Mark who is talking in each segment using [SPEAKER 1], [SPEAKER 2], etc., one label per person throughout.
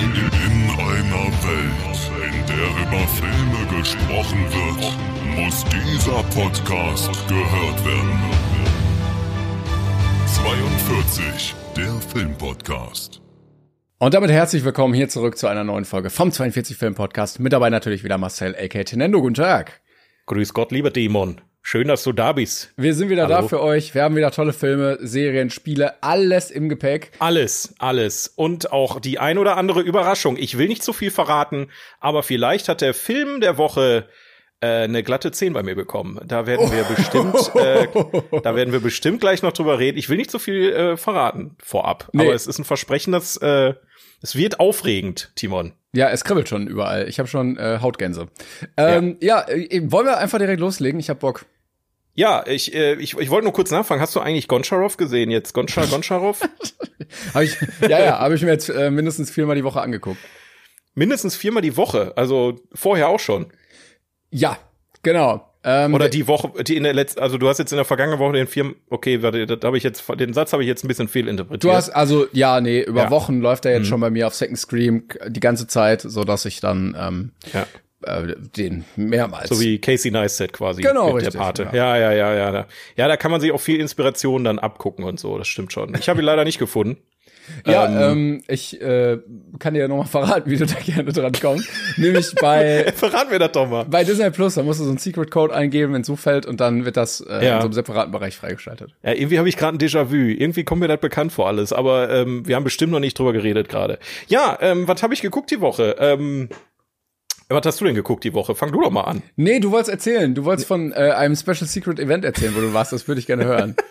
[SPEAKER 1] In einer Welt, in der über Filme gesprochen wird, muss dieser Podcast gehört werden. 42, der Filmpodcast.
[SPEAKER 2] Und damit herzlich willkommen hier zurück zu einer neuen Folge vom 42 Film Podcast. Mit dabei natürlich wieder Marcel, a.k.a. Tenendo. Guten Tag.
[SPEAKER 3] Grüß Gott, lieber Dämon. Schön, dass du da bist.
[SPEAKER 2] Wir sind wieder
[SPEAKER 3] Hallo.
[SPEAKER 2] da für euch. Wir haben wieder tolle Filme, Serien, Spiele, alles im Gepäck.
[SPEAKER 3] Alles, alles. Und auch die ein oder andere Überraschung. Ich will nicht zu viel verraten, aber vielleicht hat der Film der Woche äh, eine glatte 10 bei mir bekommen. Da werden wir bestimmt, äh, da werden wir bestimmt gleich noch drüber reden. Ich will nicht zu viel äh, verraten vorab.
[SPEAKER 2] Nee.
[SPEAKER 3] Aber es ist ein Versprechen, dass äh, es wird aufregend, Timon.
[SPEAKER 2] Ja, es kribbelt schon überall. Ich habe schon äh, Hautgänse. Ähm, ja, äh, wollen wir einfach direkt loslegen? Ich hab Bock.
[SPEAKER 3] Ja, ich, äh, ich, ich wollte nur kurz nachfragen. Hast du eigentlich Goncharov gesehen jetzt? Gonchar, Goncharov?
[SPEAKER 2] Hab ich, ja, ja, habe ich mir jetzt äh, mindestens viermal die Woche angeguckt.
[SPEAKER 3] Mindestens viermal die Woche. Also vorher auch schon.
[SPEAKER 2] Ja, genau. Ähm,
[SPEAKER 3] Oder die Woche, die in der letzten, also du hast jetzt in der vergangenen Woche den vier, okay, warte, das habe ich jetzt, den Satz habe ich jetzt ein bisschen fehlinterpretiert.
[SPEAKER 2] Du hast also ja, nee, über
[SPEAKER 3] Ja.
[SPEAKER 2] Wochen läuft er jetzt schon bei mir auf Second Scream k- die ganze Zeit, so dass ich dann ähm,
[SPEAKER 3] ja,
[SPEAKER 2] äh, den mehrmals.
[SPEAKER 3] so wie Casey Neistat quasi
[SPEAKER 2] Genau,
[SPEAKER 3] mit
[SPEAKER 2] richtig,
[SPEAKER 3] der Pate.
[SPEAKER 2] ja.
[SPEAKER 3] Ja, ja, ja, ja, da, ja, da kann man sich auch viel Inspiration dann abgucken und so. Das stimmt schon. Ich habe ihn leider nicht gefunden.
[SPEAKER 2] Ja, ähm, ich äh, kann dir noch mal verraten, wie du da gerne dran kommst. Nämlich bei
[SPEAKER 3] Verrat mir das doch mal.
[SPEAKER 2] bei Disney Plus, da musst du so einen Secret Code eingeben, wenn es zufällt, und dann wird das äh,
[SPEAKER 3] Ja.
[SPEAKER 2] in so einem separaten Bereich freigeschaltet.
[SPEAKER 3] Ja, irgendwie habe ich gerade ein Déjà-vu. Irgendwie kommt mir das bekannt vor alles, aber ähm, wir haben bestimmt noch nicht drüber geredet gerade. Ja, ähm, was habe ich geguckt die Woche? Ähm, was hast du denn geguckt die Woche? Fang du doch mal an.
[SPEAKER 2] Nee, du wolltest erzählen. Du wolltest von äh, einem Special Secret Event erzählen, wo du warst. Das würde ich gerne hören.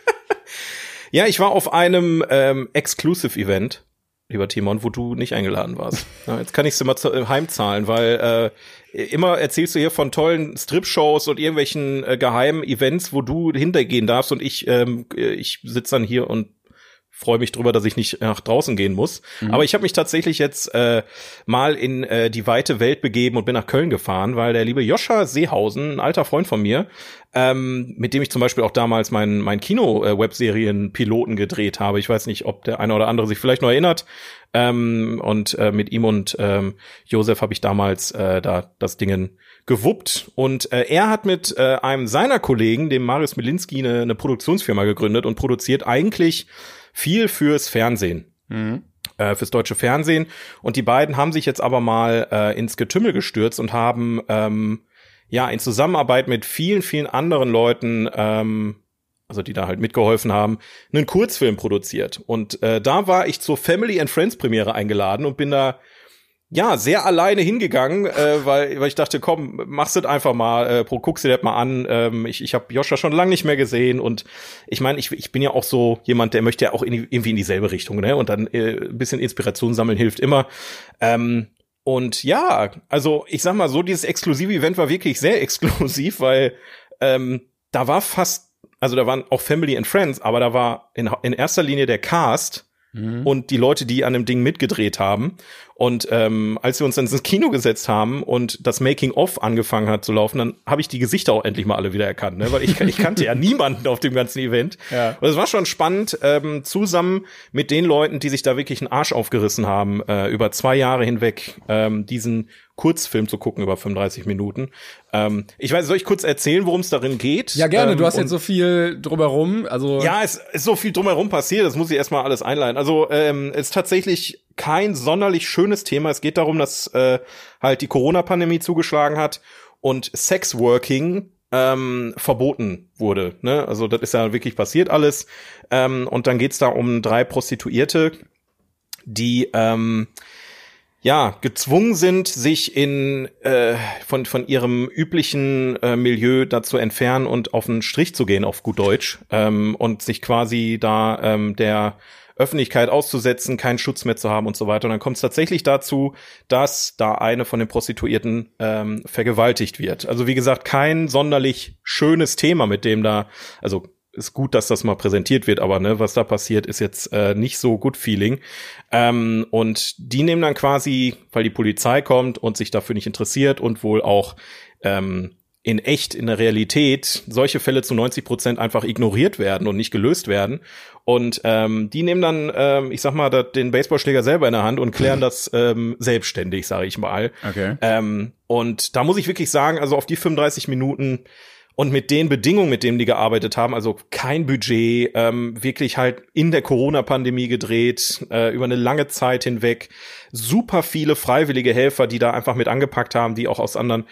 [SPEAKER 3] Ja, ich war auf einem ähm, Exclusive-Event, lieber Timon, wo du nicht eingeladen warst. Ja, jetzt kann ich es immer zu, äh, heimzahlen, weil äh, immer erzählst du hier von tollen Strip-Shows und irgendwelchen äh, geheimen Events, wo du hintergehen darfst und ich, ähm, äh, ich sitze dann hier und freue mich drüber, dass ich nicht nach draußen gehen muss. Aber ich habe mich tatsächlich jetzt äh, mal in äh, die weite Welt begeben und bin nach Köln gefahren, weil der liebe Joscha Seehausen, ein alter Freund von mir, ähm, mit dem ich zum Beispiel auch damals meinen mein Kino-Webserien-Piloten gedreht habe. Ich weiß nicht, ob der eine oder andere sich vielleicht noch erinnert. Ähm, und äh, mit ihm und ähm, Josef habe ich damals äh, da das Dingen gewuppt. Und äh, er hat mit äh, einem seiner Kollegen, dem Marius Milinski, eine, eine Produktionsfirma gegründet und produziert eigentlich viel fürs Fernsehen äh, fürs deutsche Fernsehen. Und die beiden haben sich jetzt aber mal äh, ins Getümmel gestürzt und haben ähm, ja in Zusammenarbeit mit vielen, vielen anderen Leuten, ähm, also die da halt mitgeholfen haben, einen Kurzfilm produziert. Und äh, da war ich zur Family and Friends Premiere eingeladen und bin da ja, sehr alleine hingegangen, äh, weil, weil ich dachte, komm, machst du einfach mal, äh, pro- guckst dir das mal an. Ähm, ich ich habe Joscha schon lange nicht mehr gesehen und ich meine, ich, ich bin ja auch so jemand, der möchte ja auch in die, irgendwie in dieselbe Richtung, ne? Und dann äh, ein bisschen Inspiration sammeln hilft immer. Ähm, und ja, also ich sag mal so, dieses exklusive Event war wirklich sehr exklusiv, weil ähm, da war fast, also da waren auch Family and Friends, aber da war in, in erster Linie der Cast und die Leute, die an dem Ding mitgedreht haben. Und ähm, als wir uns dann ins Kino gesetzt haben und das Making-of angefangen hat zu laufen, dann habe ich die Gesichter auch endlich mal alle wieder erkannt, ne? weil ich, ich kannte ja niemanden auf dem ganzen Event.
[SPEAKER 2] Ja.
[SPEAKER 3] Und es war schon spannend, ähm, zusammen mit den Leuten, die sich da wirklich einen Arsch aufgerissen haben, äh, über zwei Jahre hinweg ähm, diesen Kurzfilm zu gucken über 35 Minuten. Ähm, ich weiß, soll ich kurz erzählen, worum es darin geht?
[SPEAKER 2] Ja, gerne.
[SPEAKER 3] Ähm,
[SPEAKER 2] du hast
[SPEAKER 3] und-
[SPEAKER 2] jetzt so viel drumherum. Also
[SPEAKER 3] ja, es ist so viel drumherum passiert, das muss ich erstmal alles einleiten. Also ähm, es ist tatsächlich kein sonderlich schönes Thema. Es geht darum, dass äh, halt die Corona-Pandemie zugeschlagen hat und Sexworking ähm, verboten wurde. Ne? Also das ist ja wirklich passiert alles. Ähm, und dann geht's da um drei Prostituierte, die ähm, ja, gezwungen sind, sich in äh, von von ihrem üblichen äh, Milieu dazu entfernen und auf den Strich zu gehen, auf gut Deutsch, ähm, und sich quasi da ähm, der Öffentlichkeit auszusetzen, keinen Schutz mehr zu haben und so weiter. Und dann kommt es tatsächlich dazu, dass da eine von den Prostituierten ähm, vergewaltigt wird. Also wie gesagt, kein sonderlich schönes Thema, mit dem da, also ist gut, dass das mal präsentiert wird, aber ne, was da passiert, ist jetzt äh, nicht so gut Feeling. Ähm, und die nehmen dann quasi, weil die Polizei kommt und sich dafür nicht interessiert und wohl auch ähm, in echt, in der Realität solche Fälle zu 90 Prozent einfach ignoriert werden und nicht gelöst werden. Und ähm, die nehmen dann, ähm, ich sag mal, den Baseballschläger selber in der Hand und klären das ähm, selbstständig, sage ich mal.
[SPEAKER 2] Okay.
[SPEAKER 3] Ähm, und da muss ich wirklich sagen, also auf die 35 Minuten und mit den Bedingungen, mit denen die gearbeitet haben, also kein Budget, ähm, wirklich halt in der Corona-Pandemie gedreht, äh, über eine lange Zeit hinweg, super viele freiwillige Helfer, die da einfach mit angepackt haben, die auch aus anderen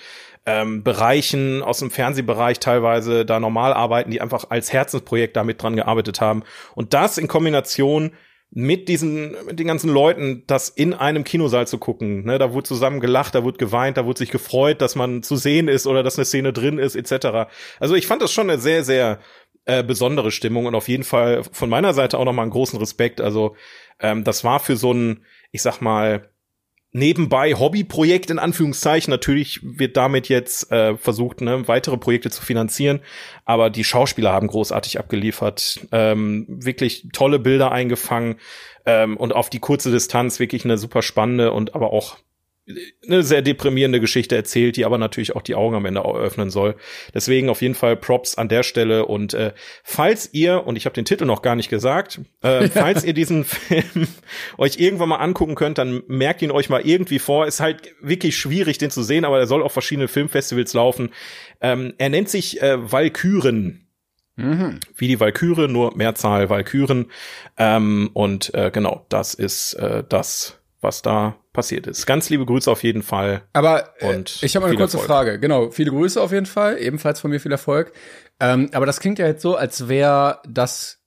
[SPEAKER 3] ähm, Bereichen aus dem Fernsehbereich teilweise da normal arbeiten, die einfach als Herzensprojekt damit dran gearbeitet haben. Und das in Kombination mit diesen, mit den ganzen Leuten, das in einem Kinosaal zu gucken. Ne, da wurde zusammen gelacht, da wurde geweint, da wurde sich gefreut, dass man zu sehen ist oder dass eine Szene drin ist, etc. Also ich fand das schon eine sehr, sehr äh, besondere Stimmung und auf jeden Fall von meiner Seite auch nochmal einen großen Respekt. Also ähm, das war für so ein, ich sag mal, nebenbei Hobbyprojekt in Anführungszeichen. Natürlich wird damit jetzt äh, versucht, ne, weitere Projekte zu finanzieren, aber die Schauspieler haben großartig abgeliefert, ähm, wirklich tolle Bilder eingefangen. Ähm, und auf die kurze Distanz wirklich eine super spannende und aber auch eine sehr deprimierende Geschichte erzählt, die aber natürlich auch die Augen am Ende öffnen soll. Deswegen auf jeden Fall Props an der Stelle. Und äh, falls ihr, und ich habe den Titel noch gar nicht gesagt, äh, falls ihr diesen Film euch irgendwann mal angucken könnt, dann merkt ihn euch mal irgendwie vor. Ist halt wirklich schwierig, den zu sehen, aber er soll auf verschiedene Filmfestivals laufen. Ähm, er nennt sich äh, Valkyren. Mhm. Wie die Valkyre, nur Mehrzahl Valkyren. Ähm, und äh, genau, das ist äh, das, was da passiert ist. Ganz liebe Grüße auf jeden Fall.
[SPEAKER 2] Aber äh, und ich habe eine kurze Erfolg. Frage. Genau, viele Grüße auf jeden Fall. Ebenfalls von mir viel Erfolg. Ähm, aber das klingt ja jetzt so, als wäre das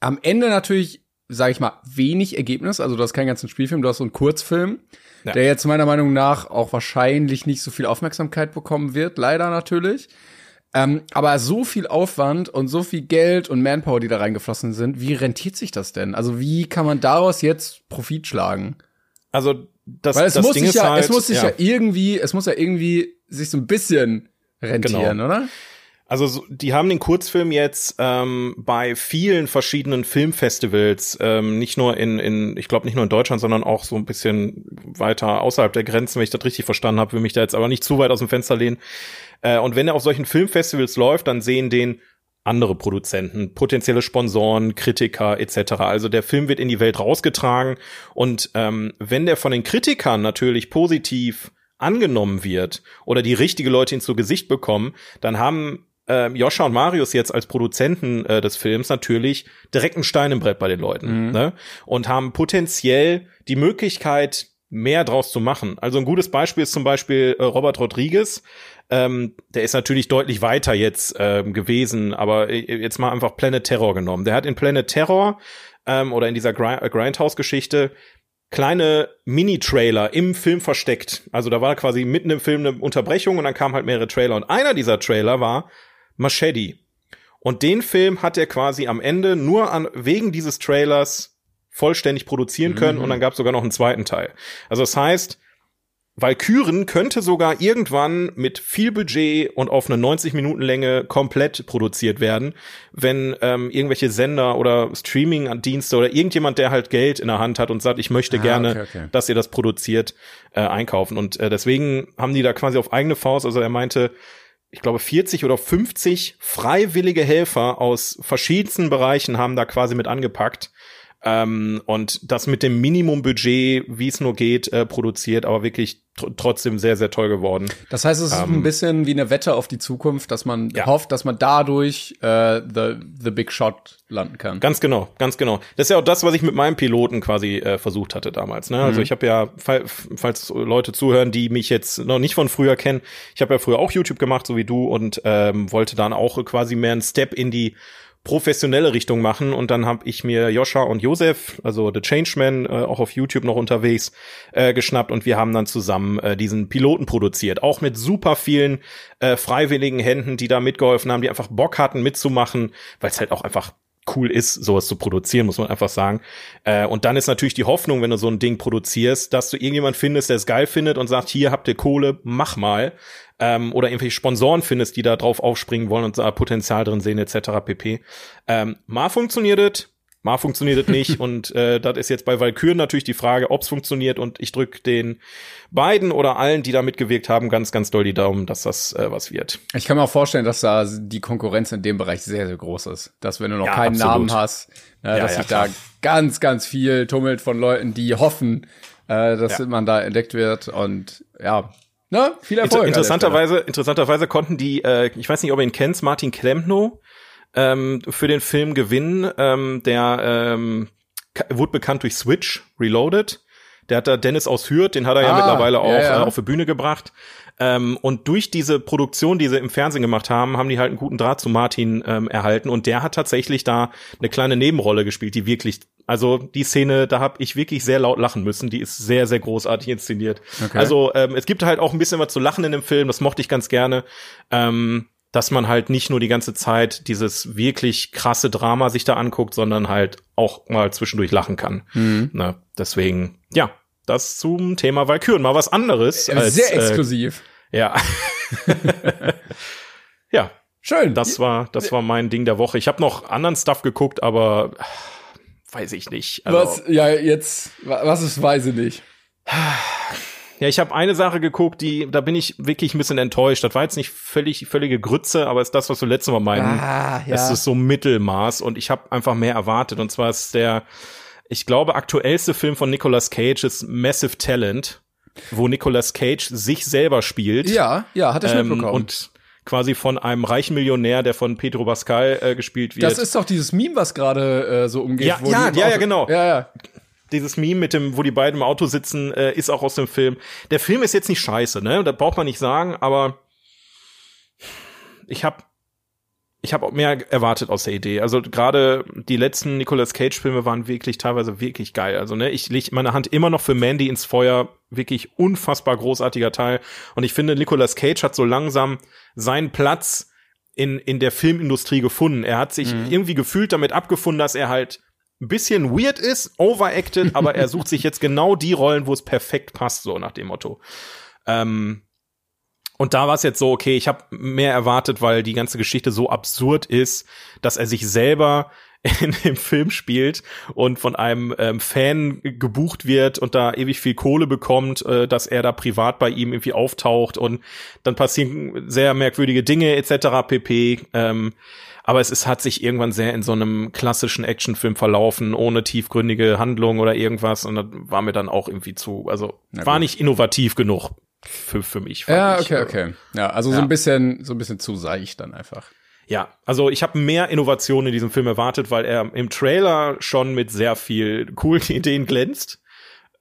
[SPEAKER 2] am Ende natürlich, sage ich mal, wenig Ergebnis. Also du hast keinen ganzen Spielfilm, du hast so einen Kurzfilm, ja. der jetzt meiner Meinung nach auch wahrscheinlich nicht so viel Aufmerksamkeit bekommen wird. Leider natürlich. Ähm, aber so viel Aufwand und so viel Geld und Manpower, die da reingeflossen sind, wie rentiert sich das denn? Also wie kann man daraus jetzt Profit schlagen?
[SPEAKER 3] Also das,
[SPEAKER 2] Weil es
[SPEAKER 3] das
[SPEAKER 2] muss
[SPEAKER 3] Ding
[SPEAKER 2] sich
[SPEAKER 3] ist
[SPEAKER 2] ja,
[SPEAKER 3] halt,
[SPEAKER 2] es muss sich ja. ja. irgendwie, es muss ja irgendwie sich so ein bisschen rentieren, genau. oder?
[SPEAKER 3] Also so, die haben den Kurzfilm jetzt ähm, bei vielen verschiedenen Filmfestivals, ähm, nicht nur in, in ich glaube nicht nur in Deutschland, sondern auch so ein bisschen weiter außerhalb der Grenzen, wenn ich das richtig verstanden habe, will mich da jetzt aber nicht zu weit aus dem Fenster lehnen. Äh, und wenn er auf solchen Filmfestivals läuft, dann sehen den andere Produzenten, potenzielle Sponsoren, Kritiker etc. Also der Film wird in die Welt rausgetragen und ähm, wenn der von den Kritikern natürlich positiv angenommen wird oder die richtige Leute ihn zu Gesicht bekommen, dann haben äh, Joscha und Marius jetzt als Produzenten äh, des Films natürlich direkt ein Stein im Brett bei den Leuten mhm. ne? und haben potenziell die Möglichkeit, mehr draus zu machen. Also ein gutes Beispiel ist zum Beispiel äh, Robert Rodriguez, ähm, der ist natürlich deutlich weiter jetzt ähm, gewesen, aber äh, jetzt mal einfach Planet Terror genommen. Der hat in Planet Terror ähm, oder in dieser Grind äh, Grindhouse-Geschichte kleine Mini-Trailer im Film versteckt. Also da war quasi mitten im Film eine Unterbrechung und dann kamen halt mehrere Trailer. Und einer dieser Trailer war Machete. Und den Film hat er quasi am Ende nur an, wegen dieses Trailers vollständig produzieren können mhm. und dann gab es sogar noch einen zweiten Teil. Also das heißt, Valkyren könnte sogar irgendwann mit viel Budget und auf eine 90 Minuten Länge komplett produziert werden, wenn ähm, irgendwelche Sender oder Streaming-Dienste oder irgendjemand, der halt Geld in der Hand hat und sagt, ich möchte ah, gerne, okay, okay. dass ihr das produziert, äh, einkaufen. Und äh, deswegen haben die da quasi auf eigene Faust, also er meinte, ich glaube 40 oder 50 freiwillige Helfer aus verschiedensten Bereichen haben da quasi mit angepackt ähm, und das mit dem Minimumbudget, wie es nur geht, äh, produziert, aber wirklich tr trotzdem sehr, sehr toll geworden.
[SPEAKER 2] Das heißt, es ist ähm, ein bisschen wie eine Wette auf die Zukunft, dass man ja. hofft, dass man dadurch äh, the, the Big Shot landen kann.
[SPEAKER 3] Ganz genau, ganz genau. Das ist ja auch das, was ich mit meinem Piloten quasi äh, versucht hatte damals. Ne? Also mhm. ich habe ja, falls Leute zuhören, die mich jetzt noch nicht von früher kennen, ich habe ja früher auch YouTube gemacht, so wie du, und ähm, wollte dann auch quasi mehr einen Step in die professionelle Richtung machen. Und dann habe ich mir Joscha und Josef, also The Changeman, äh, auch auf YouTube noch unterwegs, äh, geschnappt. Und wir haben dann zusammen äh, diesen Piloten produziert, auch mit super vielen äh, freiwilligen Händen, die da mitgeholfen haben, die einfach Bock hatten mitzumachen, weil es halt auch einfach cool ist, sowas zu produzieren, muss man einfach sagen. Äh, und dann ist natürlich die Hoffnung, wenn du so ein Ding produzierst, dass du irgendjemand findest, der es geil findet und sagt, hier habt ihr Kohle, mach mal. Ähm, oder irgendwelche Sponsoren findest, die da drauf aufspringen wollen und da Potenzial drin sehen, etc. pp. Ähm, mal funktioniert es, mal funktioniert es nicht und äh, das ist jetzt bei Valkyren natürlich die Frage, ob es funktioniert und ich drück den beiden oder allen, die da mitgewirkt haben, ganz, ganz doll die Daumen, dass das äh, was wird.
[SPEAKER 2] Ich kann mir auch vorstellen, dass da die Konkurrenz in dem Bereich sehr, sehr groß ist. Dass wenn du noch ja, keinen absolut. Namen hast, ne, ja, dass ja, sich da ganz, ganz viel tummelt von Leuten, die hoffen, äh, dass man da entdeckt wird und ja, Ne? Viel Erfolg.
[SPEAKER 3] Inter interessanterweise, interessanterweise konnten die, äh, ich weiß nicht, ob ihr ihn kennt, Martin Klempno, ähm, für den Film gewinnen. Ähm, der ähm, wurde bekannt durch Switch Reloaded. Der hat da Dennis aus Hürth, den hat er ah, ja mittlerweile auch ja. Äh, auf die Bühne gebracht. Ähm, und durch diese Produktion, die sie im Fernsehen gemacht haben, haben die halt einen guten Draht zu Martin ähm, erhalten. Und der hat tatsächlich da eine kleine Nebenrolle gespielt, die wirklich, also die Szene, da habe ich wirklich sehr laut lachen müssen. Die ist sehr, sehr großartig inszeniert. Okay. Also ähm, es gibt halt auch ein bisschen was zu lachen in dem Film, das mochte ich ganz gerne. Ähm, dass man halt nicht nur die ganze Zeit dieses wirklich krasse Drama sich da anguckt, sondern halt auch mal zwischendurch lachen kann. Mhm. Ne? Deswegen, ja, das zum Thema Valkyren. Mal was anderes.
[SPEAKER 2] Äh, als, Sehr äh, exklusiv.
[SPEAKER 3] Äh, ja. ja. Schön. Das war, das war mein Ding der Woche. Ich habe noch anderen Stuff geguckt, aber weiß ich nicht.
[SPEAKER 2] Also, was, ja, jetzt, was ist, weiß ich nicht.
[SPEAKER 3] Ja, ich habe eine Sache geguckt, die, da bin ich wirklich ein bisschen enttäuscht. Das war jetzt nicht völlig, völlige Grütze, aber ist das, was du letztes Mal meinen. Ah, ja. Es ist so Mittelmaß und ich habe einfach mehr erwartet. Und zwar ist der, ich glaube, aktuellste Film von Nicolas Cage ist Massive Talent, wo Nicolas Cage sich selber spielt.
[SPEAKER 2] Ja, ja, hat er schon ähm, mitbekommen.
[SPEAKER 3] Und quasi von einem reichen Millionär, der von Pedro Pascal äh, gespielt wird.
[SPEAKER 2] Das ist doch dieses Meme, was gerade äh, so umgeht.
[SPEAKER 3] Ja, ja, ja, ja, genau. Ja, ja dieses Meme mit dem, wo die beiden im Auto sitzen, äh, ist auch aus dem Film. Der Film ist jetzt nicht scheiße, ne? Das braucht man nicht sagen, aber ich habe ich habe auch mehr erwartet aus der Idee. Also gerade die letzten Nicolas Cage Filme waren wirklich teilweise wirklich geil. Also ne, ich lege meine Hand immer noch für Mandy ins Feuer. Wirklich unfassbar großartiger Teil. Und ich finde, Nicolas Cage hat so langsam seinen Platz in in der Filmindustrie gefunden. Er hat sich mhm. irgendwie gefühlt damit abgefunden, dass er halt ein bisschen weird ist, overacted, aber er sucht sich jetzt genau die Rollen, wo es perfekt passt, so nach dem Motto. Ähm, und da war es jetzt so, okay, ich habe mehr erwartet, weil die ganze Geschichte so absurd ist, dass er sich selber in dem Film spielt und von einem ähm, Fan gebucht wird und da ewig viel Kohle bekommt, äh, dass er da privat bei ihm irgendwie auftaucht und dann passieren sehr merkwürdige Dinge etc. pp. Ähm, aber es ist, hat sich irgendwann sehr in so einem klassischen Actionfilm verlaufen, ohne tiefgründige Handlung oder irgendwas. Und das war mir dann auch irgendwie zu, also war nicht innovativ genug für, für mich.
[SPEAKER 2] Ja, okay, ich. okay. Ja, also ja. so ein bisschen, so ein bisschen zu seicht dann einfach.
[SPEAKER 3] Ja, also ich habe mehr Innovation in diesem Film erwartet, weil er im Trailer schon mit sehr viel coolen Ideen glänzt.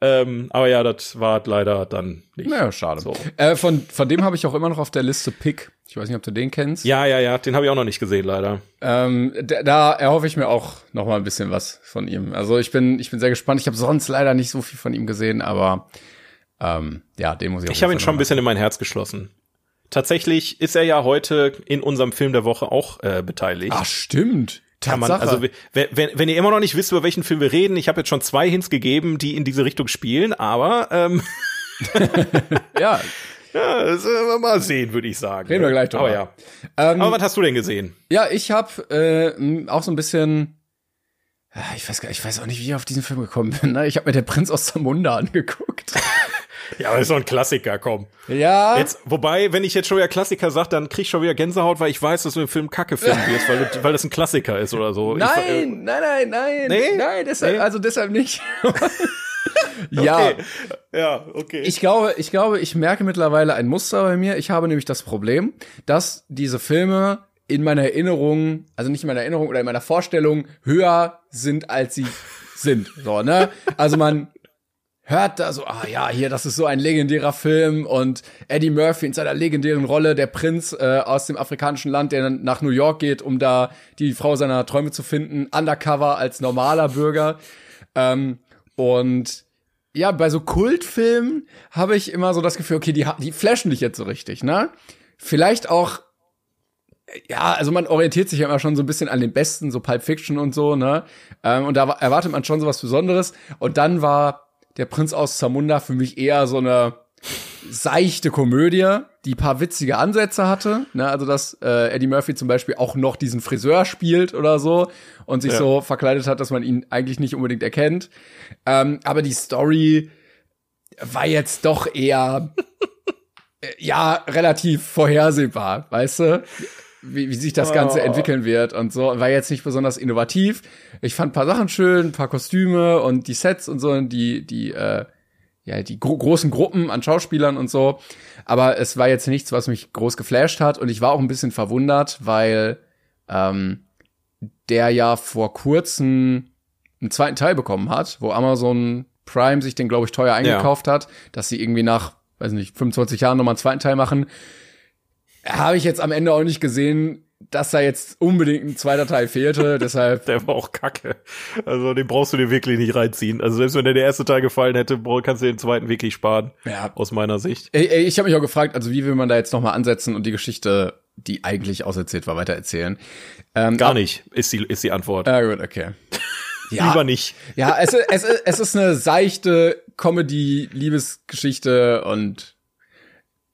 [SPEAKER 3] Ähm, aber ja, das war leider dann nicht.
[SPEAKER 2] Naja, schade. So. Äh, von, von dem habe ich auch immer noch auf der Liste Pick. Ich weiß nicht, ob du den kennst.
[SPEAKER 3] Ja, ja, ja, den habe ich auch noch nicht gesehen, leider.
[SPEAKER 2] Ähm, da, da erhoffe ich mir auch noch mal ein bisschen was von ihm. Also ich bin, ich bin sehr gespannt. Ich habe sonst leider nicht so viel von ihm gesehen, aber ähm, ja, den muss ich.
[SPEAKER 3] Ich habe ihn schon ein bisschen in mein Herz geschlossen. Tatsächlich ist er ja heute in unserem Film der Woche auch äh, beteiligt.
[SPEAKER 2] Ach, stimmt.
[SPEAKER 3] Kann man, also wenn, wenn, wenn ihr immer noch nicht wisst, über welchen Film wir reden, ich habe jetzt schon zwei Hints gegeben, die in diese Richtung spielen, aber ähm,
[SPEAKER 2] ja.
[SPEAKER 3] Ja, das, äh, mal sehen, würde ich sagen.
[SPEAKER 2] Reden wir gleich drüber.
[SPEAKER 3] Aber ja. Ähm, aber was hast du denn gesehen?
[SPEAKER 2] Ja, ich habe äh, auch so ein bisschen ich weiß gar, ich weiß auch nicht, wie ich auf diesen Film gekommen bin. Ne? Ich habe mir der Prinz aus Zamunda angeguckt.
[SPEAKER 3] ja, aber das ist doch ein Klassiker, komm.
[SPEAKER 2] Ja.
[SPEAKER 3] Jetzt, wobei, wenn ich jetzt schon wieder Klassiker sag, dann krieg ich schon wieder Gänsehaut, weil ich weiß, dass du den Film Kacke finden wirst, weil, weil das ein Klassiker ist oder so.
[SPEAKER 2] Nein,
[SPEAKER 3] ich,
[SPEAKER 2] äh, nein, nein, nein. Nee? Nein, deshalb, nee? also deshalb nicht. ja.
[SPEAKER 3] Okay. Ja, okay.
[SPEAKER 2] Ich glaube, ich glaube, ich merke mittlerweile ein Muster bei mir. Ich habe nämlich das Problem, dass diese Filme in meiner Erinnerung, also nicht in meiner Erinnerung oder in meiner Vorstellung höher sind, als sie sind. So, ne? Also man hört da so, ah ja, hier, das ist so ein legendärer Film und Eddie Murphy in seiner legendären Rolle, der Prinz äh, aus dem afrikanischen Land, der dann nach New York geht, um da die Frau seiner Träume zu finden, undercover als normaler Bürger. Ähm, und ja, bei so Kultfilmen habe ich immer so das Gefühl, okay, die, die flashen dich jetzt so richtig, ne? Vielleicht auch ja, also man orientiert sich ja immer schon so ein bisschen an den Besten, so Pulp Fiction und so, ne? Ähm, und da erwartet man schon so was Besonderes. Und dann war der Prinz aus Zamunda für mich eher so eine, seichte Komödie, die paar witzige Ansätze hatte. Ne? Also dass äh, Eddie Murphy zum Beispiel auch noch diesen Friseur spielt oder so und sich ja. so verkleidet hat, dass man ihn eigentlich nicht unbedingt erkennt. Ähm, aber die Story war jetzt doch eher äh, ja relativ vorhersehbar, weißt du? Wie, wie sich das Ganze oh. entwickeln wird und so. War jetzt nicht besonders innovativ. Ich fand ein paar Sachen schön, ein paar Kostüme und die Sets und so, die, die, äh, ja, die gro großen Gruppen an Schauspielern und so. Aber es war jetzt nichts, was mich groß geflasht hat. Und ich war auch ein bisschen verwundert, weil ähm, der ja vor kurzem einen zweiten Teil bekommen hat, wo Amazon Prime sich den, glaube ich, teuer eingekauft ja. hat, dass sie irgendwie nach, weiß nicht, 25 Jahren nochmal einen zweiten Teil machen. Habe ich jetzt am Ende auch nicht gesehen, dass da jetzt unbedingt ein zweiter Teil fehlte, deshalb.
[SPEAKER 3] Der war auch kacke. Also den brauchst du dir wirklich nicht reinziehen. Also selbst wenn dir der erste Teil gefallen hätte, kannst du den zweiten wirklich sparen. Ja. Aus meiner Sicht.
[SPEAKER 2] Ey, ey, ich habe mich auch gefragt, also wie will man da jetzt nochmal ansetzen und die Geschichte, die eigentlich auserzählt war, weitererzählen?
[SPEAKER 3] Ähm, Gar nicht, ist die, ist die Antwort.
[SPEAKER 2] Ah, gut, okay.
[SPEAKER 3] Ja, Lieber nicht.
[SPEAKER 2] Ja, es, es, es ist eine seichte Comedy-Liebesgeschichte und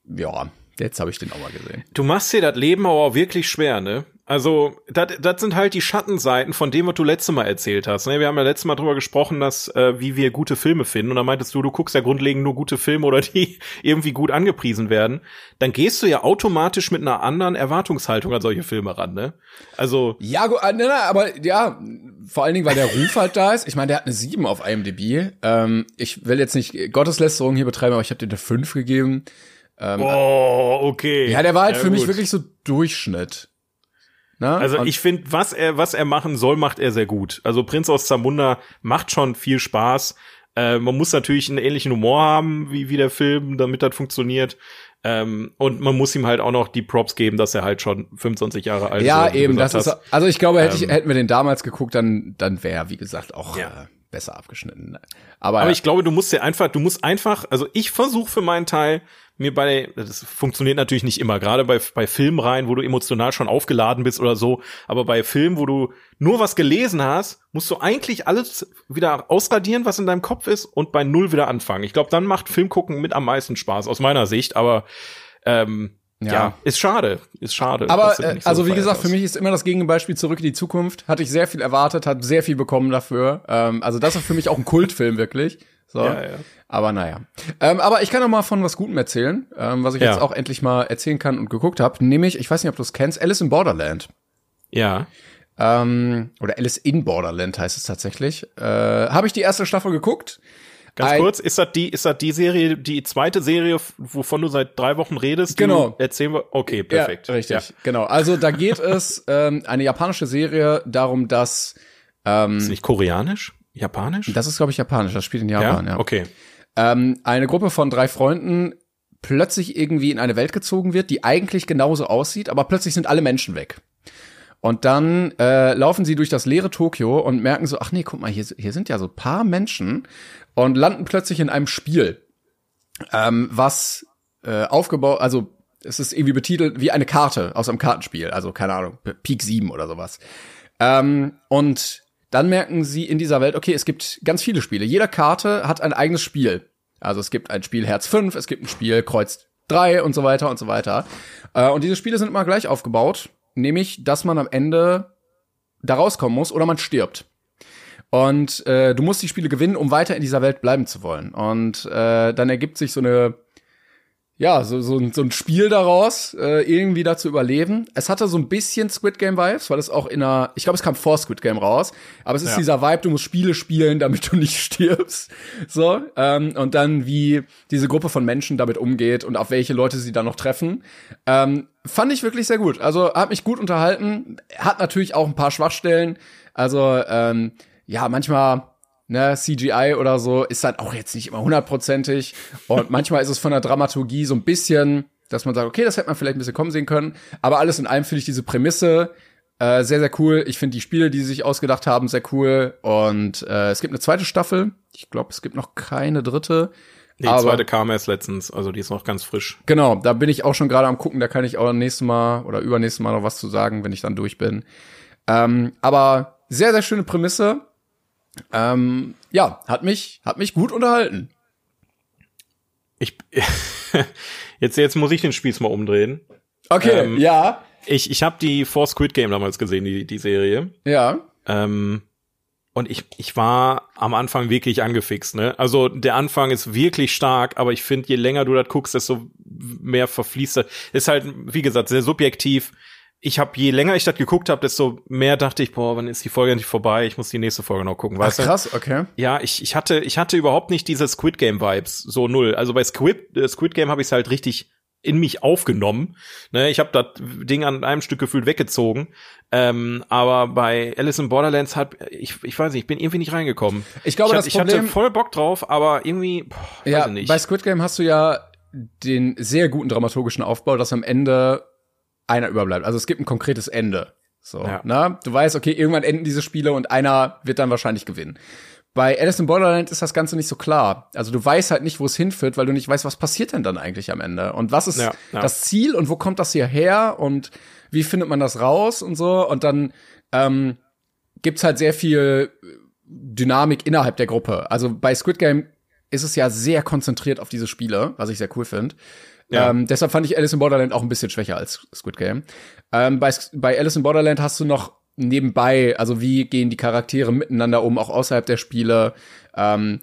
[SPEAKER 2] ja, Jetzt habe ich den auch mal gesehen.
[SPEAKER 3] Du machst dir das Leben aber auch wirklich schwer, ne? Also, das sind halt die Schattenseiten von dem, was du letztes Mal erzählt hast. Ne? Wir haben ja letztes Mal drüber gesprochen, dass äh, wie wir gute Filme finden. Und da meintest du, du guckst ja grundlegend nur gute Filme oder die irgendwie gut angepriesen werden. Dann gehst du ja automatisch mit einer anderen Erwartungshaltung an solche Filme ran, ne? Also.
[SPEAKER 2] Ja, äh, ne, ne, aber ja, vor allen Dingen, weil der Ruf halt da ist. Ich meine, der hat eine 7 auf IMDb. Ähm, ich will jetzt nicht Gotteslästerung hier betreiben, aber ich habe dir eine 5 gegeben.
[SPEAKER 3] Ähm, oh, okay.
[SPEAKER 2] Ja, der war halt ja, für gut. mich wirklich so Durchschnitt.
[SPEAKER 3] Na? Also Und ich finde, was er, was er machen soll, macht er sehr gut. Also Prinz aus Zamunda macht schon viel Spaß. Äh, man muss natürlich einen ähnlichen Humor haben wie, wie der Film, damit das funktioniert. Ähm, und man muss ihm halt auch noch die Props geben, dass er halt schon 25 Jahre alt
[SPEAKER 2] ist. Ja, eben, das hast. ist, also ich glaube, hätte ich, ähm, hätten wir den damals geguckt, dann, dann wäre, wie gesagt, auch ja. äh, besser abgeschnitten.
[SPEAKER 3] Aber, Aber ich glaube, du musst dir einfach, du musst einfach, also ich versuche für meinen Teil, mir bei, das funktioniert natürlich nicht immer, gerade bei, bei Filmreihen, wo du emotional schon aufgeladen bist oder so, aber bei Filmen, wo du nur was gelesen hast, musst du eigentlich alles wieder ausradieren, was in deinem Kopf ist und bei Null wieder anfangen. Ich glaube, dann macht Filmgucken mit am meisten Spaß, aus meiner Sicht, aber ähm, ja. ja. ist schade, ist schade.
[SPEAKER 2] Aber äh, so also wie gesagt, für mich ist immer das Gegenbeispiel zurück in die Zukunft. Hatte ich sehr viel erwartet, hat sehr viel bekommen dafür. Ähm, also das ist für mich auch ein Kultfilm wirklich. So. Ja, ja. Aber naja. Ähm, aber ich kann noch mal von was Gutem erzählen, ähm, was ich ja. jetzt auch endlich mal erzählen kann und geguckt habe. Nämlich, ich weiß nicht, ob du es kennst, Alice in Borderland.
[SPEAKER 3] Ja.
[SPEAKER 2] Ähm, oder Alice in Borderland heißt es tatsächlich. Äh, habe ich die erste Staffel geguckt.
[SPEAKER 3] Ganz kurz, ist das die, ist das die Serie, die zweite Serie, wovon du seit drei Wochen redest?
[SPEAKER 2] Genau.
[SPEAKER 3] Erzählen wir. Okay, perfekt.
[SPEAKER 2] Ja, richtig. Ja. Genau. Also da geht es ähm, eine japanische Serie darum, dass
[SPEAKER 3] ähm, ist nicht koreanisch? Japanisch?
[SPEAKER 2] Das ist, glaube ich, japanisch. Das spielt in Japan, ja.
[SPEAKER 3] ja. Okay.
[SPEAKER 2] Ähm, eine Gruppe von drei Freunden plötzlich irgendwie in eine Welt gezogen wird, die eigentlich genauso aussieht, aber plötzlich sind alle Menschen weg. Und dann äh, laufen sie durch das leere Tokio und merken so, ach nee, guck mal, hier, hier sind ja so paar Menschen und landen plötzlich in einem Spiel, ähm, was äh, aufgebaut, also es ist irgendwie betitelt wie eine Karte aus einem Kartenspiel, also keine Ahnung, Peak 7 oder sowas. Ähm, und dann merken sie in dieser Welt, okay, es gibt ganz viele Spiele. Jede Karte hat ein eigenes Spiel. Also es gibt ein Spiel Herz 5, es gibt ein Spiel Kreuz 3 und so weiter und so weiter. Äh, und diese Spiele sind immer gleich aufgebaut, nämlich, dass man am Ende da rauskommen muss oder man stirbt. Und äh, du musst die Spiele gewinnen, um weiter in dieser Welt bleiben zu wollen. Und äh, dann ergibt sich so eine ja, so, so, so ein Spiel daraus, äh, irgendwie da zu überleben. Es hatte so ein bisschen Squid Game Vibes, weil es auch in einer, ich glaube, es kam vor Squid Game raus, aber es ist ja. dieser Vibe, du musst Spiele spielen, damit du nicht stirbst. So, ähm, und dann wie diese Gruppe von Menschen damit umgeht und auf welche Leute sie dann noch treffen. Ähm, fand ich wirklich sehr gut. Also hat mich gut unterhalten, hat natürlich auch ein paar Schwachstellen. Also, ähm, ja, manchmal ne, CGI oder so, ist dann auch jetzt nicht immer hundertprozentig. Und manchmal ist es von der Dramaturgie so ein bisschen, dass man sagt, okay, das hätte man vielleicht ein bisschen kommen sehen können. Aber alles in allem finde ich diese Prämisse äh, sehr, sehr cool. Ich finde die Spiele, die sie sich ausgedacht haben, sehr cool. Und äh, es gibt eine zweite Staffel. Ich glaube, es gibt noch keine dritte.
[SPEAKER 3] Die aber, zweite kam erst letztens, also die ist noch ganz frisch.
[SPEAKER 2] Genau, da bin ich auch schon gerade am gucken, da kann ich auch nächstes Mal oder übernächstes Mal noch was zu sagen, wenn ich dann durch bin. Ähm, aber sehr, sehr schöne Prämisse. Ähm, ja, hat mich, hat mich gut unterhalten.
[SPEAKER 3] Ich, jetzt, jetzt muss ich den Spieß mal umdrehen.
[SPEAKER 2] Okay, ähm, ja.
[SPEAKER 3] Ich, ich habe die vor Squid Game damals gesehen, die, die Serie.
[SPEAKER 2] Ja.
[SPEAKER 3] Ähm, und ich, ich war am Anfang wirklich angefixt, ne? Also der Anfang ist wirklich stark, aber ich finde, je länger du das guckst, desto mehr verfließt das. Ist halt, wie gesagt, sehr subjektiv. Ich habe, je länger ich das geguckt habe, desto mehr dachte ich, boah, wann ist die Folge endlich vorbei? Ich muss die nächste Folge noch gucken. Weißt
[SPEAKER 2] Ach, krass, okay.
[SPEAKER 3] Ja, ich, ich hatte, ich hatte überhaupt nicht diese Squid Game Vibes, so null. Also bei Squid, äh, Squid Game habe ich es halt richtig in mich aufgenommen. Ne, ich habe das Ding an einem Stück gefühlt weggezogen. Ähm, aber bei Alice in Borderlands hat ich, ich weiß nicht, ich bin irgendwie nicht reingekommen.
[SPEAKER 2] Ich glaube,
[SPEAKER 3] ich,
[SPEAKER 2] das
[SPEAKER 3] ich
[SPEAKER 2] Problem,
[SPEAKER 3] hatte voll Bock drauf, aber irgendwie, boah,
[SPEAKER 2] ja,
[SPEAKER 3] weiß ich nicht.
[SPEAKER 2] bei Squid Game hast du ja den sehr guten dramaturgischen Aufbau, dass am Ende einer überbleibt. Also es gibt ein konkretes Ende. So, ja. ne? Du weißt, okay, irgendwann enden diese Spiele und einer wird dann wahrscheinlich gewinnen. Bei Alice in Borderland ist das Ganze nicht so klar. Also du weißt halt nicht, wo es hinführt, weil du nicht weißt, was passiert denn dann eigentlich am Ende. Und was ist ja, ja. das Ziel und wo kommt das hierher und wie findet man das raus und so. Und dann ähm, gibt's halt sehr viel Dynamik innerhalb der Gruppe. Also bei Squid Game ist es ja sehr konzentriert auf diese Spiele, was ich sehr cool finde. Ja. Ähm, deshalb fand ich Alice in Borderland auch ein bisschen schwächer als Squid Game. Ähm, bei, bei Alice in Borderland hast du noch nebenbei, also wie gehen die Charaktere miteinander um, auch außerhalb der Spiele, ähm,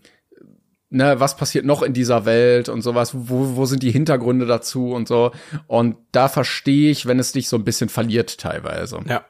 [SPEAKER 2] ne, was passiert noch in dieser Welt und sowas, wo, wo sind die Hintergründe dazu und so. Und da verstehe ich, wenn es dich so ein bisschen verliert teilweise.
[SPEAKER 3] Ja.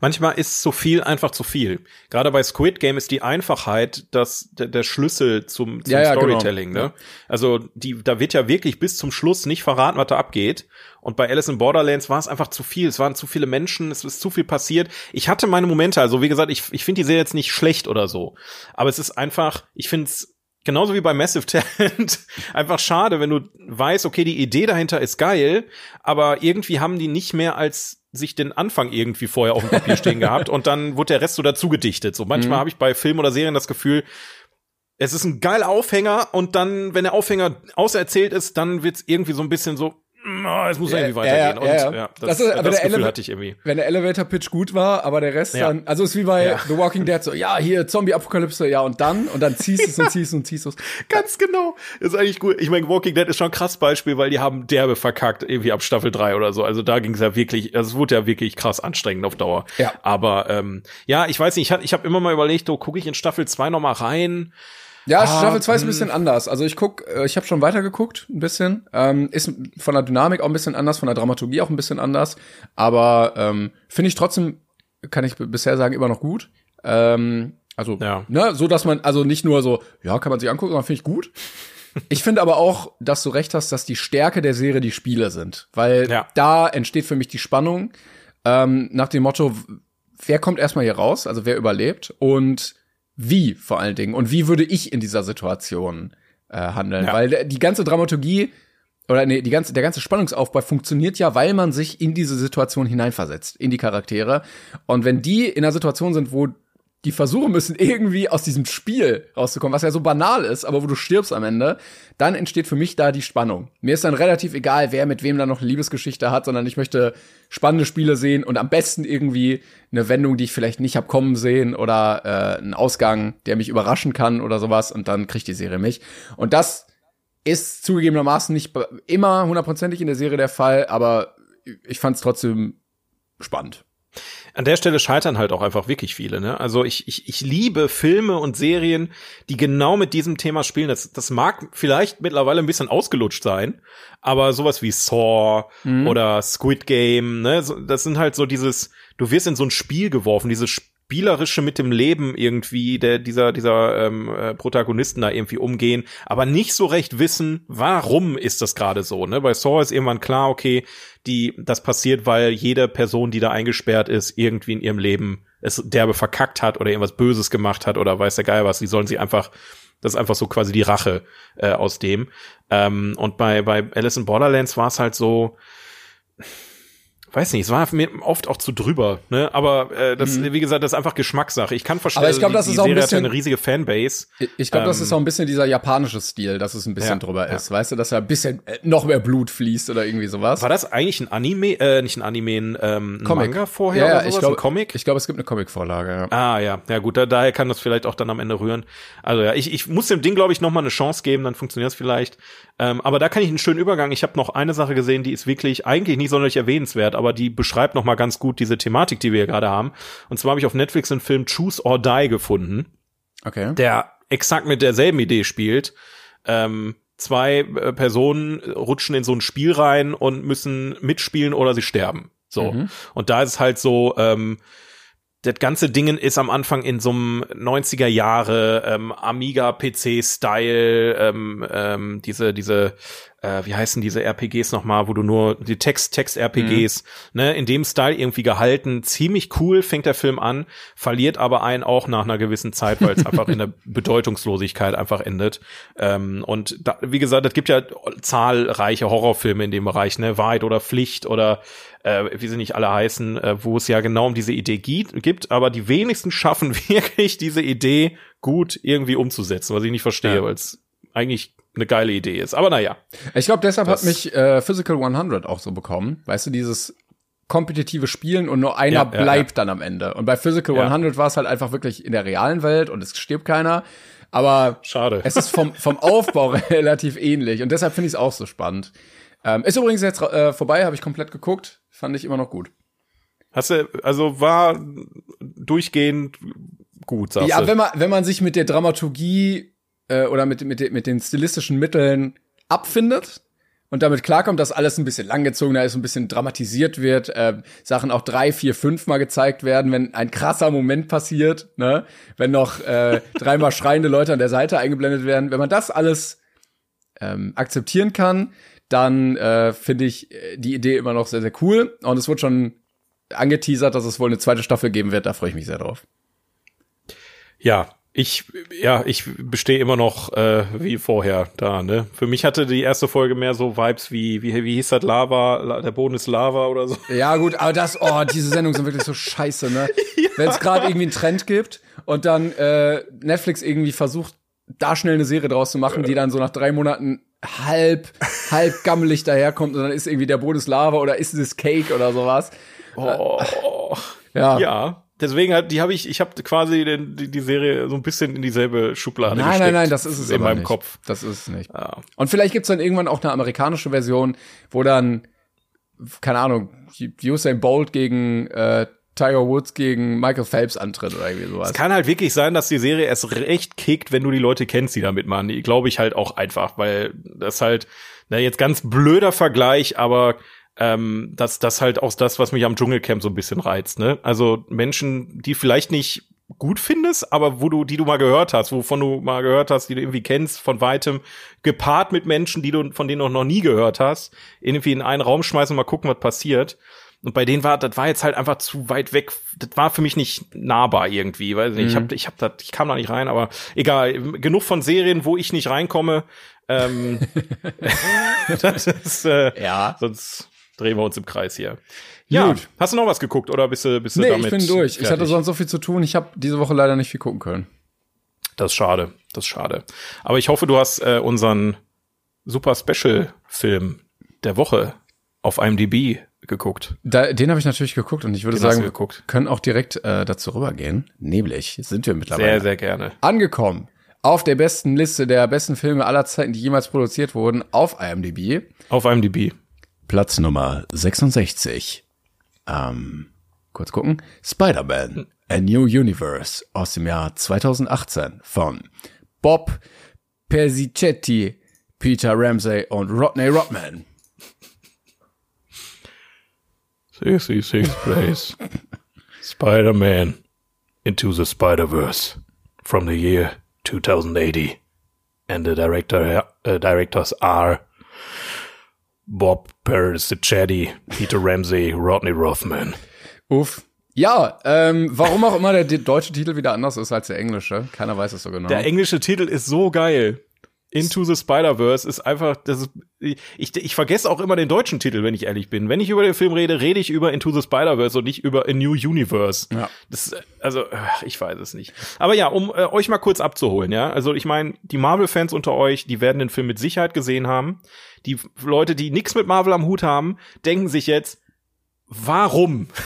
[SPEAKER 3] Manchmal ist zu viel einfach zu viel. Gerade bei Squid Game ist die Einfachheit das, der, der Schlüssel zum, zum ja, ja, genau. Storytelling. Genau. Ne? Also die, da wird ja wirklich bis zum Schluss nicht verraten, was da abgeht. Und bei Alice in Borderlands war es einfach zu viel. Es waren zu viele Menschen, es ist zu viel passiert. Ich hatte meine Momente, also wie gesagt, ich, ich finde die Serie jetzt nicht schlecht oder so. Aber es ist einfach, ich finde es genauso wie bei Massive Talent, einfach schade, wenn du weißt, okay, die Idee dahinter ist geil, aber irgendwie haben die nicht mehr als sich den Anfang irgendwie vorher auf dem Papier stehen gehabt und dann wurde der Rest so dazu gedichtet. So manchmal mhm. habe ich bei Filmen oder Serien das Gefühl, es ist ein geiler Aufhänger und dann, wenn der Aufhänger auserzählt ist, dann wird's irgendwie so ein bisschen so, oh, es muss ja, irgendwie weitergehen.
[SPEAKER 2] Ja, ja, und ja, das, das, ist, das Gefühl hatte ich irgendwie. Wenn der Elevator-Pitch gut war, aber der Rest dann, also ist wie bei The Walking Dead so, ja, hier Zombie-Apokalypse, ja, und dann, und dann ziehst du es und ziehst und ziehst es.
[SPEAKER 3] Ganz genau. Das ist eigentlich gut. Ich meine, Walking Dead ist schon ein krass Beispiel, weil die haben derbe verkackt, irgendwie ab Staffel 3 oder so. Also da ging es ja wirklich, also es wurde ja wirklich krass anstrengend auf Dauer.
[SPEAKER 2] Ja.
[SPEAKER 3] Aber ähm, ja, ich weiß nicht, ich, hab, ich habe immer mal überlegt, oh, gucke ich in Staffel 2 noch mal rein.
[SPEAKER 2] Ja, ah, Staffel 2 ist ein bisschen anders. Also ich guck, äh, ich habe schon weitergeguckt, ein bisschen. Ähm, ist von der Dynamik auch ein bisschen anders, von der Dramaturgie auch ein bisschen anders. Aber ähm, finde ich trotzdem, kann ich bisher sagen, immer noch gut. Ähm, also, ja. ne, so dass man, also nicht nur so, ja, kann man sich angucken, sondern finde ich gut. Ich finde aber auch, dass du recht hast, dass die Stärke der Serie die Spiele sind. Weil ja. da entsteht für mich die Spannung ähm, nach dem Motto, wer kommt erstmal hier raus, also wer überlebt und wie vor allen Dingen und wie würde ich in dieser Situation äh, handeln, ja. weil die ganze Dramaturgie oder nee, die ganze, der ganze Spannungsaufbau funktioniert ja, weil man sich in diese Situation hineinversetzt, in die Charaktere. Und wenn die in einer Situation sind, wo die versuchen müssen, irgendwie aus diesem Spiel rauszukommen, was ja so banal ist, aber wo du stirbst am Ende, dann entsteht für mich da die Spannung. Mir ist dann relativ egal, wer mit wem da noch eine Liebesgeschichte hat, sondern ich möchte spannende Spiele sehen und am besten irgendwie eine Wendung, die ich vielleicht nicht hab kommen sehen oder äh, einen Ausgang, der mich überraschen kann oder sowas und dann kriegt die Serie mich. Und das ist zugegebenermaßen nicht immer hundertprozentig in der Serie der Fall, aber ich fand es trotzdem spannend
[SPEAKER 3] an der Stelle scheitern halt auch einfach wirklich viele. Ne? Also ich, ich, ich liebe Filme und Serien, die genau mit diesem Thema spielen. Das, das mag vielleicht mittlerweile ein bisschen ausgelutscht sein, aber sowas wie Saw mhm. oder Squid Game, ne, das sind halt so dieses, du wirst in so ein Spiel geworfen, dieses spielerische mit dem Leben irgendwie der dieser dieser ähm, äh, Protagonisten da irgendwie umgehen, aber nicht so recht wissen, warum ist das gerade so. Ne? Bei Saw ist irgendwann klar, okay, die das passiert, weil jede Person, die da eingesperrt ist, irgendwie in ihrem Leben es derbe verkackt hat oder irgendwas Böses gemacht hat oder weiß der Geil was. Die sollen sie einfach das ist einfach so quasi die Rache äh, aus dem. Ähm, und bei bei Alice in Borderlands war es halt so weiß nicht, es war mir oft auch zu drüber, ne? Aber äh, das, mhm. wie gesagt, das ist einfach Geschmackssache. Ich kann verstehen,
[SPEAKER 2] Aber ich glaube, das
[SPEAKER 3] die,
[SPEAKER 2] ist auch ein bisschen,
[SPEAKER 3] eine riesige Fanbase.
[SPEAKER 2] Ich glaube, ähm, das ist auch ein bisschen dieser japanische Stil, dass es ein bisschen ja, drüber ist, weißt du, dass da ein bisschen äh, noch mehr Blut fließt oder irgendwie sowas.
[SPEAKER 3] War das eigentlich ein Anime, äh, nicht ein Anime, ein, ähm,
[SPEAKER 2] Comic.
[SPEAKER 3] Manga vorher
[SPEAKER 2] ja, ja,
[SPEAKER 3] oder sowas?
[SPEAKER 2] Ich glaub,
[SPEAKER 3] ein Comic?
[SPEAKER 2] Ich glaube, es gibt eine Comic-Vorlage, ja.
[SPEAKER 3] Ah, ja. Ja, gut, da, daher kann das vielleicht auch dann am Ende rühren. Also ja, ich, ich muss dem Ding, glaube ich, noch mal eine Chance geben, dann funktioniert es vielleicht. Ähm, aber da kann ich einen schönen Übergang. Ich habe noch eine Sache gesehen, die ist wirklich eigentlich nicht sonderlich erwähnenswert, aber die beschreibt noch mal ganz gut diese Thematik, die wir hier gerade haben. Und zwar habe ich auf Netflix einen Film Choose or Die gefunden.
[SPEAKER 2] Okay.
[SPEAKER 3] Der exakt mit derselben Idee spielt. Ähm, zwei äh, Personen rutschen in so ein Spiel rein und müssen mitspielen oder sie sterben. So. Mhm. Und da ist es halt so, ähm, das ganze Dingen ist am Anfang in so einem 90er Jahre ähm, Amiga PC Style ähm, ähm, diese diese äh, wie heißen diese RPGs nochmal, wo du nur die Text Text RPGs mhm. ne in dem Style irgendwie gehalten, ziemlich cool fängt der Film an, verliert aber einen auch nach einer gewissen Zeit, weil es einfach in der Bedeutungslosigkeit einfach endet. Ähm, und da, wie gesagt, es gibt ja zahlreiche Horrorfilme in dem Bereich, ne Wahrheit oder Pflicht oder äh, wie sie nicht alle heißen, äh, wo es ja genau um diese Idee gibt, aber die wenigsten schaffen wirklich diese Idee gut irgendwie umzusetzen, was ich nicht verstehe, ja. weil es eigentlich eine geile Idee ist. Aber naja.
[SPEAKER 2] Ich glaube, deshalb hat mich äh, Physical 100 auch so bekommen. Weißt du, dieses kompetitive Spielen und nur einer ja, bleibt ja, dann am Ende. Und bei Physical 100 war es halt einfach wirklich in der realen Welt und es stirbt keiner. Aber
[SPEAKER 3] Schade.
[SPEAKER 2] es ist vom, vom Aufbau relativ ähnlich. Und deshalb finde ich es auch so spannend. Ähm, ist übrigens jetzt äh, vorbei, habe ich komplett geguckt. Fand ich immer noch gut.
[SPEAKER 3] Hast du, also war durchgehend gut, sagst
[SPEAKER 2] ja,
[SPEAKER 3] du?
[SPEAKER 2] Ja, wenn man, wenn man sich mit der Dramaturgie äh, oder mit, mit, mit den stilistischen Mitteln abfindet und damit klarkommt, dass alles ein bisschen langgezogener ist, ein bisschen dramatisiert wird, äh, Sachen auch drei, vier, fünf Mal gezeigt werden, wenn ein krasser Moment passiert, ne, wenn noch äh, dreimal schreiende Leute an der Seite eingeblendet werden, wenn man das alles ähm, akzeptieren kann, dann äh, finde ich äh, die Idee immer noch sehr, sehr cool. Und es wird schon angeteasert, dass es wohl eine zweite Staffel geben wird. Da freue ich mich sehr drauf.
[SPEAKER 3] Ja, ich, ja, ich bestehe immer noch äh, wie vorher da, ne? Für mich hatte die erste Folge mehr so Vibes wie, wie, wie hieß das, Lava, der Boden ist Lava oder so.
[SPEAKER 2] Ja, gut, aber das, oh, diese Sendungen sind wirklich so scheiße, ne? ja. Wenn es gerade irgendwie einen Trend gibt und dann äh, Netflix irgendwie versucht, da schnell eine Serie draus zu machen, die dann so nach drei Monaten halb, halb gammelig daherkommt und dann ist irgendwie der Boden Lava oder ist es Cake oder sowas.
[SPEAKER 3] Oh, ja. Ja. Deswegen hat, die habe ich, ich habe quasi den, die, die Serie so ein bisschen in dieselbe Schublade
[SPEAKER 2] Nein, nein, nein, das ist es
[SPEAKER 3] in meinem
[SPEAKER 2] nicht.
[SPEAKER 3] Kopf.
[SPEAKER 2] Das ist es nicht. Ja. Und vielleicht gibt's dann irgendwann auch eine amerikanische Version, wo dann, keine Ahnung, Usain Bolt gegen äh, Tiger Woods gegen Michael Phelps antritt oder irgendwie sowas.
[SPEAKER 3] Es kann halt wirklich sein, dass die Serie erst recht kickt, wenn du die Leute kennst, die da mitmachen. Die glaube ich halt auch einfach, weil das halt, na jetzt ganz blöder Vergleich, aber ähm, das, das halt auch das, was mich am Dschungelcamp so ein bisschen reizt, ne? Also Menschen, die vielleicht nicht gut findest, aber wo du, die du mal gehört hast, wovon du mal gehört hast, die du irgendwie kennst von weitem, gepaart mit Menschen, die du, von denen du noch nie gehört hast, irgendwie in einen Raum schmeißen und mal gucken, was passiert. Und bei denen war, das war jetzt halt einfach zu weit weg. Das war für mich nicht nahbar irgendwie, weil mhm. ich habe, ich habe das, ich kam da nicht rein. Aber egal, genug von Serien, wo ich nicht reinkomme. Ähm, das ist, äh,
[SPEAKER 2] ja.
[SPEAKER 3] Sonst drehen wir uns im Kreis hier. Ja, Gut. hast du noch was geguckt oder bist du, bist du
[SPEAKER 2] nee,
[SPEAKER 3] damit?
[SPEAKER 2] ich bin durch. Fertig? Ich hatte sonst so viel zu tun. Ich habe diese Woche leider nicht viel gucken können.
[SPEAKER 3] Das ist schade. Das ist schade. Aber ich hoffe, du hast äh, unseren super Special Film der Woche auf IMDb geguckt.
[SPEAKER 2] Da, den habe ich natürlich geguckt und ich würde den sagen, wir können auch direkt äh, dazu rübergehen. Nämlich sind wir mittlerweile
[SPEAKER 3] sehr, sehr gerne
[SPEAKER 2] angekommen auf der besten Liste der besten Filme aller Zeiten, die jemals produziert wurden, auf IMDb.
[SPEAKER 3] Auf IMDb.
[SPEAKER 2] Platz Nummer 66. Ähm, kurz gucken. Spider-Man, A New Universe aus dem Jahr 2018 von Bob Persichetti, Peter Ramsey und Rodney Rodman.
[SPEAKER 3] 66th place. Spider-Man Into the Spider-Verse from the year 2080. And the director, uh, directors are Bob Persichetti, Peter Ramsey, Rodney Rothman.
[SPEAKER 2] Uff. Ja, ähm, warum auch immer der deutsche Titel wieder anders ist als der englische. Keiner weiß es so genau.
[SPEAKER 3] Der englische Titel ist so geil. Into the Spider-Verse ist einfach, das ist, ich, ich vergesse auch immer den deutschen Titel, wenn ich ehrlich bin. Wenn ich über den Film rede, rede ich über Into the Spider-Verse und nicht über A New Universe. Ja. Das, also, ich weiß es nicht. Aber ja, um äh, euch mal kurz abzuholen, ja. Also ich meine, die Marvel-Fans unter euch, die werden den Film mit Sicherheit gesehen haben. Die Leute, die nichts mit Marvel am Hut haben, denken sich jetzt, warum?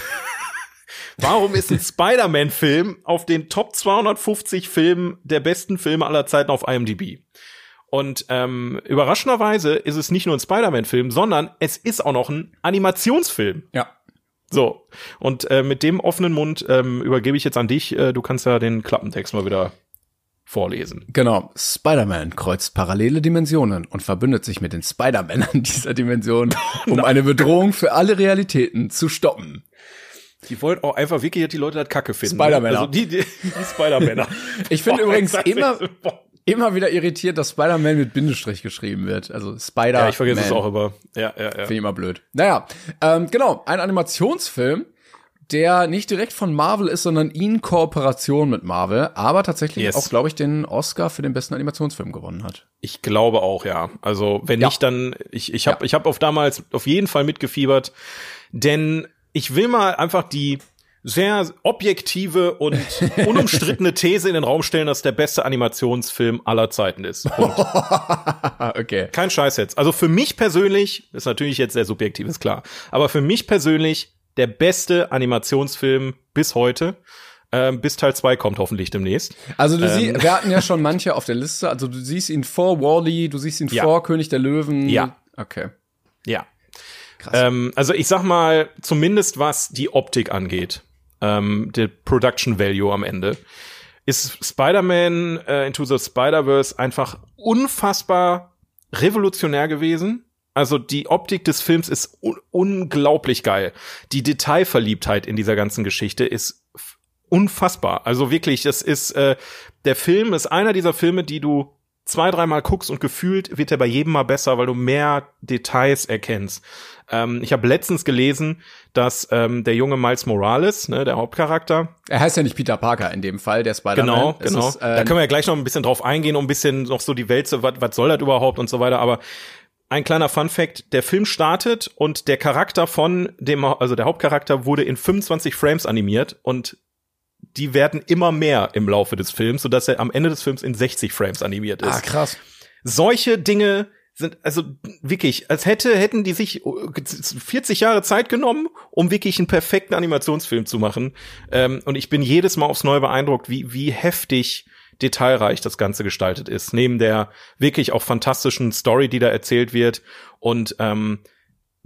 [SPEAKER 3] Warum ist ein Spider-Man-Film auf den Top 250 Filmen der besten Filme aller Zeiten auf IMDb? Und ähm, überraschenderweise ist es nicht nur ein Spider-Man-Film, sondern es ist auch noch ein Animationsfilm.
[SPEAKER 2] Ja.
[SPEAKER 3] So, und äh, mit dem offenen Mund ähm, übergebe ich jetzt an dich. Äh, du kannst ja den Klappentext mal wieder vorlesen.
[SPEAKER 2] Genau. Spider-Man kreuzt parallele Dimensionen und verbündet sich mit den Spider-Männern dieser Dimension, um eine Bedrohung für alle Realitäten zu stoppen.
[SPEAKER 3] Die wollen auch einfach wirklich, die Leute das Kacke finden.
[SPEAKER 2] Ne? Spider-Männer. Also
[SPEAKER 3] die, die, die Spider-Männer.
[SPEAKER 2] ich finde übrigens immer, immer wieder irritiert, dass Spider-Man mit Bindestrich geschrieben wird. Also Spider.
[SPEAKER 3] Ja, ich vergesse es auch immer. Ja, ja, ja.
[SPEAKER 2] Finde ich immer blöd. Naja, ähm, genau, ein Animationsfilm, der nicht direkt von Marvel ist, sondern in Kooperation mit Marvel, aber tatsächlich yes. auch, glaube ich, den Oscar für den besten Animationsfilm gewonnen hat.
[SPEAKER 3] Ich glaube auch, ja. Also wenn ja. nicht, dann ich ich habe ja. ich habe auf damals auf jeden Fall mitgefiebert, denn ich will mal einfach die sehr objektive und unumstrittene These in den Raum stellen, dass der beste Animationsfilm aller Zeiten ist.
[SPEAKER 2] okay.
[SPEAKER 3] Kein Scheiß jetzt. Also für mich persönlich, ist natürlich jetzt sehr subjektiv, ist klar, aber für mich persönlich der beste Animationsfilm bis heute. Ähm, bis Teil 2 kommt hoffentlich demnächst.
[SPEAKER 2] Also du ähm. siehst, wir hatten ja schon manche auf der Liste. Also du siehst ihn vor Wally, -E, du siehst ihn ja. vor König der Löwen.
[SPEAKER 3] Ja.
[SPEAKER 2] Okay.
[SPEAKER 3] Ja. Ähm, also ich sag mal, zumindest was die Optik angeht, ähm, der Production Value am Ende, ist Spider-Man äh, Into the Spider-Verse einfach unfassbar revolutionär gewesen. Also die Optik des Films ist un unglaublich geil. Die Detailverliebtheit in dieser ganzen Geschichte ist unfassbar. Also wirklich, das ist äh, der Film ist einer dieser Filme, die du zwei, dreimal guckst und gefühlt wird er bei jedem mal besser, weil du mehr Details erkennst. Ähm, ich habe letztens gelesen, dass ähm, der junge Miles Morales, ne, der Hauptcharakter.
[SPEAKER 2] Er heißt ja nicht Peter Parker in dem Fall, der Spider-Man.
[SPEAKER 3] Genau, genau. Ist, ähm, da können wir ja gleich noch ein bisschen drauf eingehen, um ein bisschen noch so die Welt, was, was soll das überhaupt und so weiter. Aber ein kleiner Fun Fact, der Film startet und der Charakter von dem, also der Hauptcharakter wurde in 25 Frames animiert und die werden immer mehr im Laufe des Films, sodass er am Ende des Films in 60 Frames animiert ist. Ah,
[SPEAKER 2] krass.
[SPEAKER 3] Solche Dinge sind also wirklich, als hätte hätten die sich 40 Jahre Zeit genommen, um wirklich einen perfekten Animationsfilm zu machen. Ähm, und ich bin jedes Mal aufs Neue beeindruckt, wie wie heftig detailreich das Ganze gestaltet ist. Neben der wirklich auch fantastischen Story, die da erzählt wird und ähm,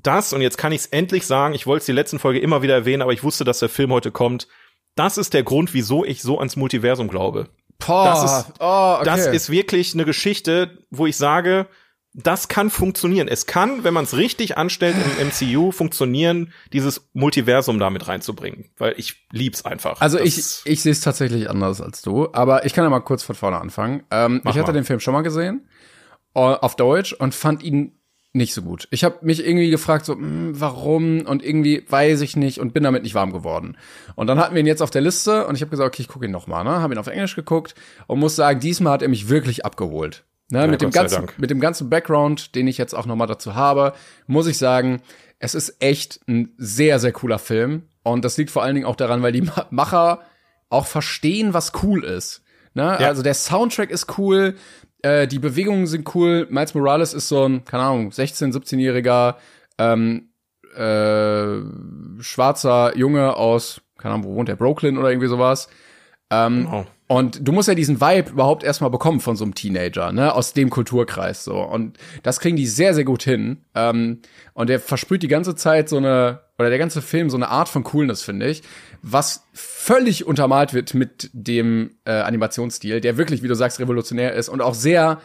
[SPEAKER 3] das, und jetzt kann ich es endlich sagen, ich wollte es die letzten Folge immer wieder erwähnen, aber ich wusste, dass der Film heute kommt. Das ist der Grund, wieso ich so ans Multiversum glaube.
[SPEAKER 2] Boah,
[SPEAKER 3] das ist, oh, okay. das ist wirklich eine Geschichte, wo ich sage, das kann funktionieren. Es kann, wenn man es richtig anstellt im MCU, funktionieren, dieses Multiversum damit reinzubringen. Weil ich lieb's einfach.
[SPEAKER 2] Also das ich, ich sehe es tatsächlich anders als du. Aber ich kann ja mal kurz von vorne anfangen. Ähm, ich hatte mal. den Film schon mal gesehen, äh, auf Deutsch, und fand ihn nicht so gut. Ich habe mich irgendwie gefragt, so, mh, hm, warum und irgendwie weiß ich nicht und bin damit nicht warm geworden. Und dann hatten wir ihn jetzt auf der Liste und ich habe gesagt, okay, ich gucke ihn noch mal, ne? Habe ihn auf Englisch geguckt und muss sagen, diesmal hat er mich wirklich abgeholt. Ne, ja, mit, dem ganzen, mit dem ganzen Background, den ich jetzt auch nochmal dazu habe, muss ich sagen, es ist echt ein sehr, sehr cooler Film. Und das liegt vor allen Dingen auch daran, weil die Macher auch verstehen, was cool ist. Ne? Ja. Also der Soundtrack ist cool, äh, die Bewegungen sind cool. Miles Morales ist so ein, keine Ahnung, 16-, 17-jähriger ähm, äh, schwarzer Junge aus, keine Ahnung, wo wohnt der, Brooklyn oder irgendwie sowas. Ähm, oh. Und du musst ja diesen Vibe überhaupt erstmal bekommen von so einem Teenager, ne, aus dem Kulturkreis so. Und das kriegen die sehr, sehr gut hin. Ähm, und der versprüht die ganze Zeit so eine, oder der ganze Film so eine Art von Coolness, finde ich, was völlig untermalt wird mit dem äh, Animationsstil, der wirklich, wie du sagst, revolutionär ist und auch sehr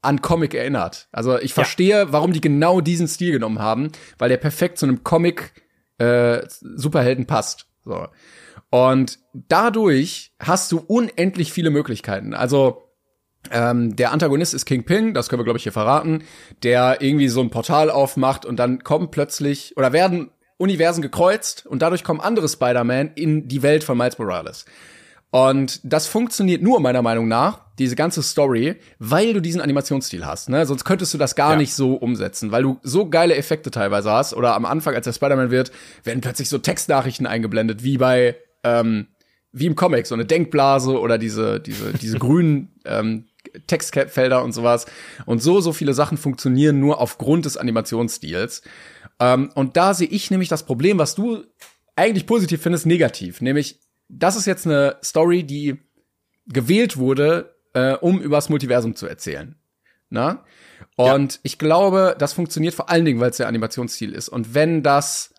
[SPEAKER 2] an Comic erinnert. Also ich verstehe, ja. warum die genau diesen Stil genommen haben, weil der perfekt zu einem Comic äh, Superhelden passt. So. Und dadurch hast du unendlich viele Möglichkeiten. Also ähm, der Antagonist ist King Ping, das können wir glaube ich hier verraten, der irgendwie so ein Portal aufmacht und dann kommen plötzlich oder werden Universen gekreuzt und dadurch kommen andere Spider-Man in die Welt von Miles Morales. Und das funktioniert nur meiner Meinung nach, diese ganze Story, weil du diesen Animationsstil hast. Ne? Sonst könntest du das gar ja. nicht so umsetzen, weil du so geile Effekte teilweise hast. Oder am Anfang, als der Spider-Man wird, werden plötzlich so Textnachrichten eingeblendet, wie bei ähm, wie im Comic, so eine Denkblase oder diese diese diese grünen ähm, Textfelder und sowas. Und so so viele Sachen funktionieren nur aufgrund des Animationsstils. Ähm, und da sehe ich nämlich das Problem, was du eigentlich positiv findest, negativ, nämlich das ist jetzt eine Story, die gewählt wurde, äh, um übers Multiversum zu erzählen. Na? Und ja. ich glaube, das funktioniert vor allen Dingen, weil es der Animationsstil ist. Und wenn das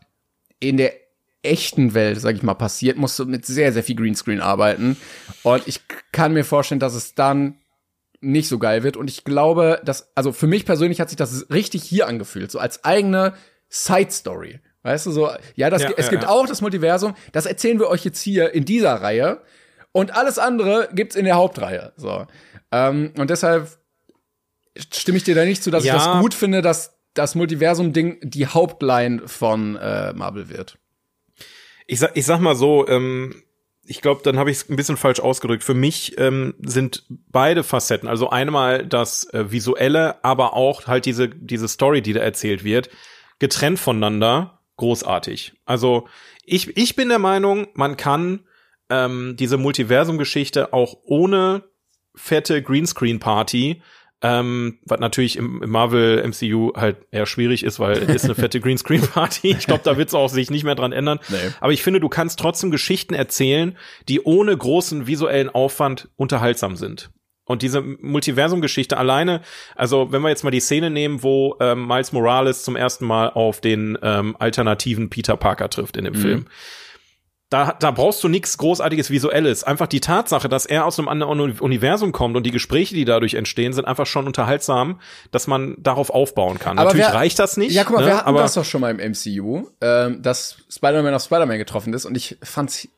[SPEAKER 2] in der echten Welt, sag ich mal, passiert, musst du mit sehr, sehr viel Greenscreen arbeiten. Und ich kann mir vorstellen, dass es dann nicht so geil wird. Und ich glaube, dass, also für mich persönlich hat sich das richtig hier angefühlt, so als eigene Side Story. Weißt du, so, ja, das, ja, es ja, gibt ja. auch das Multiversum, das erzählen wir euch jetzt hier in dieser Reihe. Und alles andere gibt's in der Hauptreihe. So. Ähm, und deshalb stimme ich dir da nicht zu, dass ich das gut finde, dass das Multiversum-Ding die Hauptline von äh, Marvel wird.
[SPEAKER 3] Ich sag, ich sag mal so, ähm, ich glaube, dann habe ich es ein bisschen falsch ausgedrückt. Für mich ähm, sind beide Facetten, also einmal das äh, visuelle, aber auch halt diese diese Story, die da erzählt wird, getrennt voneinander großartig. Also ich, ich bin der Meinung, man kann ähm, diese Multiversum-Geschichte auch ohne fette Greenscreen-Party ähm, was natürlich im, im, Marvel MCU halt eher schwierig ist, weil es ist eine fette Greenscreen Party. Ich glaube, da wird es auch sich nicht mehr dran ändern. Nee. Aber ich finde, du kannst trotzdem Geschichten erzählen, die ohne großen visuellen Aufwand unterhaltsam sind. Und diese Multiversum-Geschichte alleine, also wenn wir jetzt mal die Szene nehmen, wo ähm, Miles Morales zum ersten Mal auf den ähm, alternativen Peter Parker trifft in dem mhm. Film. Da, da brauchst du nichts großartiges Visuelles. Einfach die Tatsache, dass er aus einem anderen Universum kommt und die Gespräche, die dadurch entstehen, sind einfach schon unterhaltsam, dass man darauf aufbauen kann.
[SPEAKER 2] Aber Natürlich wer, reicht das nicht. Ja, guck mal, ne? wir hatten aber das doch schon mal im MCU, ähm, dass Spider-Man auf Spider-Man getroffen ist und ich fand's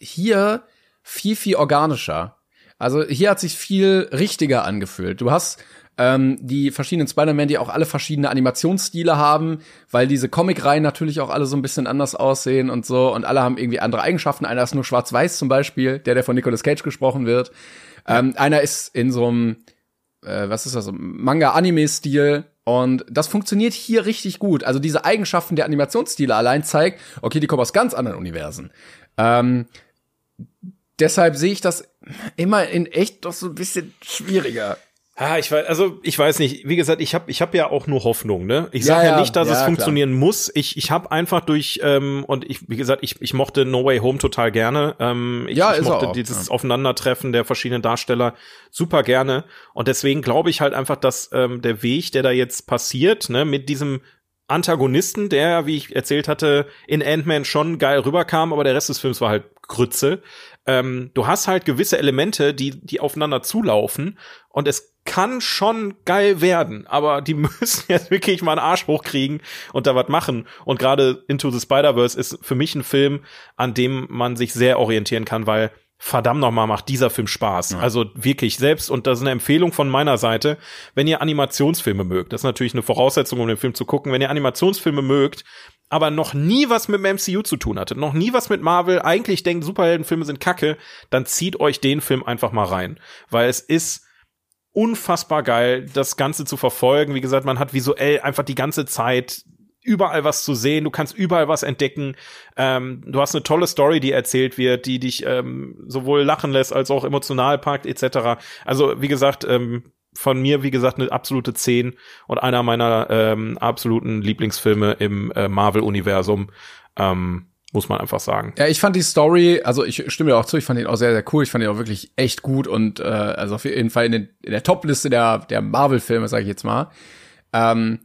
[SPEAKER 2] hier viel, viel organischer. Also hier hat sich viel richtiger angefühlt. Du hast ähm, die verschiedenen Spider-Man, die auch alle verschiedene Animationsstile haben, weil diese Comic-Reihen natürlich auch alle so ein bisschen anders aussehen und so und alle haben irgendwie andere Eigenschaften. Einer ist nur schwarz-weiß zum Beispiel, der, der von Nicolas Cage gesprochen wird. Ähm, einer ist in so einem, äh, was ist das, Manga-Anime-Stil und das funktioniert hier richtig gut. Also diese Eigenschaften der Animationsstile allein zeigt, okay, die kommen aus ganz anderen Universen. Ähm, deshalb sehe ich das immer in echt doch so ein bisschen schwieriger.
[SPEAKER 3] Ah, ich weiß, also ich weiß nicht. Wie gesagt, ich habe ich hab ja auch nur Hoffnung, ne? Ich sage ja, ja, nicht, dass ja, es funktionieren klar. muss. Ich ich habe einfach durch ähm, und ich wie gesagt, ich ich mochte No Way Home total gerne. Ähm, ich, ja, ich mochte auch, dieses Aufeinandertreffen der verschiedenen Darsteller super gerne und deswegen glaube ich halt einfach, dass ähm, der Weg, der da jetzt passiert, ne, mit diesem Antagonisten, der, wie ich erzählt hatte, in Ant-Man schon geil rüberkam, aber der Rest des Films war halt Grütze. Ähm, du hast halt gewisse Elemente, die, die aufeinander zulaufen und es kann schon geil werden, aber die müssen jetzt wirklich mal einen Arsch hochkriegen und da was machen. Und gerade Into the Spider-Verse ist für mich ein Film, an dem man sich sehr orientieren kann, weil verdammt nochmal macht dieser Film Spaß. Ja. Also wirklich selbst, und das ist eine Empfehlung von meiner Seite, wenn ihr Animationsfilme mögt, das ist natürlich eine Voraussetzung, um den Film zu gucken, wenn ihr Animationsfilme mögt, aber noch nie was mit dem MCU zu tun hattet, noch nie was mit Marvel, eigentlich denkt, Superheldenfilme sind kacke, dann zieht euch den Film einfach mal rein. Weil es ist unfassbar geil, das Ganze zu verfolgen. Wie gesagt, man hat visuell einfach die ganze Zeit überall was zu sehen, du kannst überall was entdecken. Ähm, du hast eine tolle Story, die erzählt wird, die dich ähm, sowohl lachen lässt als auch emotional packt, etc. Also wie gesagt, ähm, von mir, wie gesagt, eine absolute 10 und einer meiner ähm, absoluten Lieblingsfilme im äh, Marvel-Universum. Ähm, muss man einfach sagen.
[SPEAKER 2] Ja, ich fand die Story, also ich stimme dir auch zu, ich fand ihn auch sehr, sehr cool. Ich fand ihn auch wirklich echt gut und äh, also auf jeden Fall in, den, in der Top-Liste der, der Marvel-Filme, sage ich jetzt mal. Ähm,